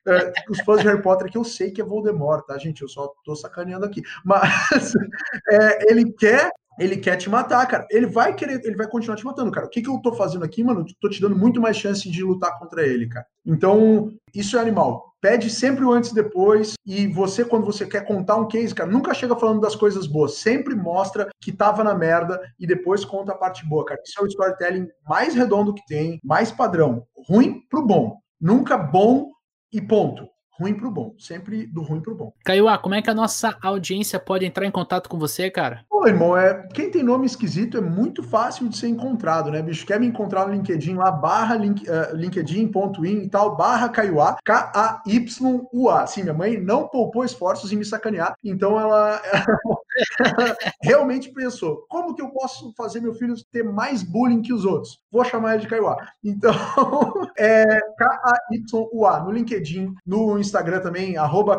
é, os fãs de Harry Potter aqui eu sei que é Voldemort, tá, gente? Eu só tô sacaneando aqui. Mas <laughs> é, ele quer ele quer te matar, cara. Ele vai querer, ele vai continuar te matando, cara. O que, que eu tô fazendo aqui, mano? Tô te dando muito mais chance de lutar contra ele, cara. Então, isso é animal. Pede sempre o antes e depois. E você, quando você quer contar um case, cara, nunca chega falando das coisas boas. Sempre mostra que tava na merda e depois conta a parte boa, cara. Isso é o storytelling mais redondo que tem, mais padrão. Ruim pro bom. Nunca bom e ponto ruim pro bom, sempre do ruim pro bom. Caiuá, como é que a nossa audiência pode entrar em contato com você, cara? Pô, irmão, é, quem tem nome esquisito é muito fácil de ser encontrado, né, bicho? Quer me encontrar no LinkedIn lá, barra link, uh, linkedin.in e tal, barra Caiuá, K-A-Y-U-A. Sim, minha mãe não poupou esforços em me sacanear, então ela, <laughs> ela <laughs> realmente pensou, como que eu posso fazer meu filho ter mais bullying que os outros? Vou chamar ele de Caiuá. Então, <laughs> é K-A-Y-U-A, no LinkedIn, no Instagram, também, arroba.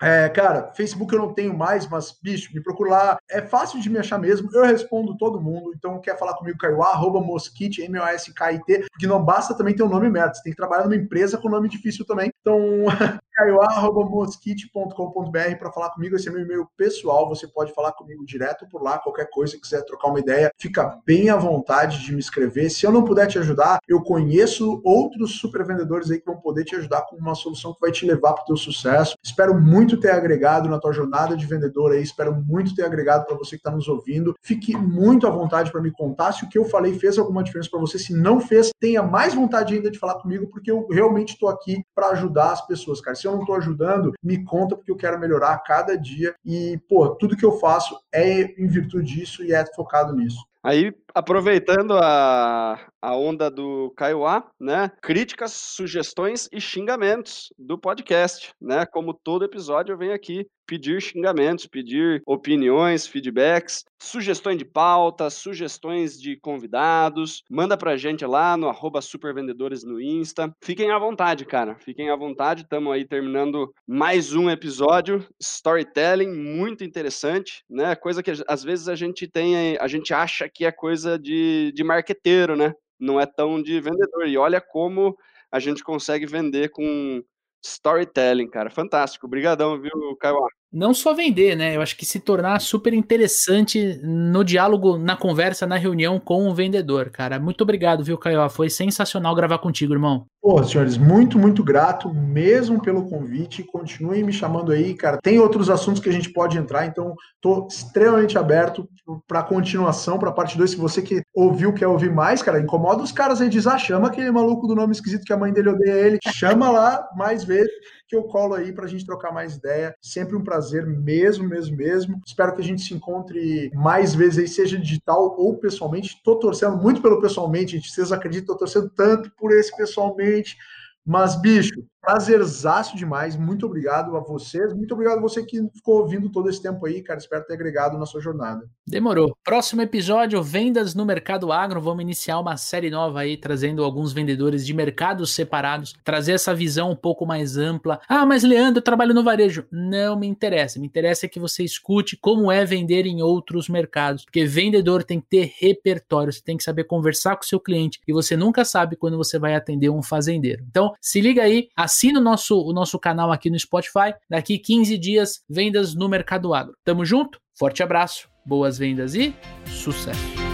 É, cara, Facebook eu não tenho mais, mas, bicho, me procura lá. É fácil de me achar mesmo, eu respondo todo mundo. Então, quer falar comigo, Caiuá, arroba Mosquite, M-O-S-K-I-T, porque não basta também ter um nome merda, você tem que trabalhar numa empresa com nome difícil também. Então, <laughs> caioá.mosquite.com.br para falar comigo. Esse é meu e-mail pessoal. Você pode falar comigo direto por lá, qualquer coisa, quiser trocar uma ideia, fica bem à vontade de me escrever. Se eu não puder te ajudar, eu conheço outros super vendedores aí que vão poder te ajudar com uma solução que vai te levar para o teu sucesso. Espero muito ter agregado na tua jornada de vendedor aí, espero muito ter agregado para você que está nos ouvindo. Fique muito à vontade para me contar se o que eu falei fez alguma diferença para você. Se não fez, tenha mais vontade ainda de falar comigo, porque eu realmente estou aqui para ajudar as pessoas, cara. Se eu não estou ajudando, me conta, porque eu quero melhorar a cada dia. E, pô, tudo que eu faço é em virtude disso e é focado nisso. Aí, aproveitando a, a onda do Kaiowá, né? Críticas, sugestões e xingamentos do podcast, né? Como todo episódio eu venho aqui pedir xingamentos, pedir opiniões, feedbacks, sugestões de pauta, sugestões de convidados. Manda pra gente lá no arroba supervendedores no Insta. Fiquem à vontade, cara. Fiquem à vontade. Estamos aí terminando mais um episódio. Storytelling muito interessante, né? Coisa que às vezes a gente tem, a gente acha que é coisa de, de marqueteiro, né? Não é tão de vendedor. E olha como a gente consegue vender com storytelling, cara. Fantástico. Obrigadão, viu, Caio? Não só vender, né? Eu acho que se tornar super interessante no diálogo, na conversa, na reunião com o vendedor, cara. Muito obrigado, viu, Caio? Foi sensacional gravar contigo, irmão. Pô, senhores, muito, muito grato mesmo pelo convite. Continuem me chamando aí, cara. Tem outros assuntos que a gente pode entrar, então tô extremamente aberto para continuação, para parte 2. Se você que ouviu quer ouvir mais, cara, incomoda os caras aí, diz, ah, chama aquele maluco do nome esquisito que a mãe dele odeia ele. Chama lá mais vezes que eu colo aí para a gente trocar mais ideia. Sempre um prazer mesmo, mesmo, mesmo. Espero que a gente se encontre mais vezes aí, seja digital ou pessoalmente. Estou torcendo muito pelo pessoalmente, gente. Vocês acreditam, estou torcendo tanto por esse pessoalmente. Mas, bicho, Prazerzaço demais. Muito obrigado a vocês. Muito obrigado a você que ficou ouvindo todo esse tempo aí, cara. Espero ter agregado na sua jornada. Demorou. Próximo episódio: vendas no mercado agro. Vamos iniciar uma série nova aí, trazendo alguns vendedores de mercados separados, trazer essa visão um pouco mais ampla. Ah, mas Leandro, eu trabalho no varejo. Não me interessa. Me interessa que você escute como é vender em outros mercados. Porque vendedor tem que ter repertório, você tem que saber conversar com o seu cliente e você nunca sabe quando você vai atender um fazendeiro. Então, se liga aí, assina o nosso, o nosso canal aqui no Spotify. Daqui 15 dias, vendas no Mercado Agro. Tamo junto? Forte abraço, boas vendas e sucesso!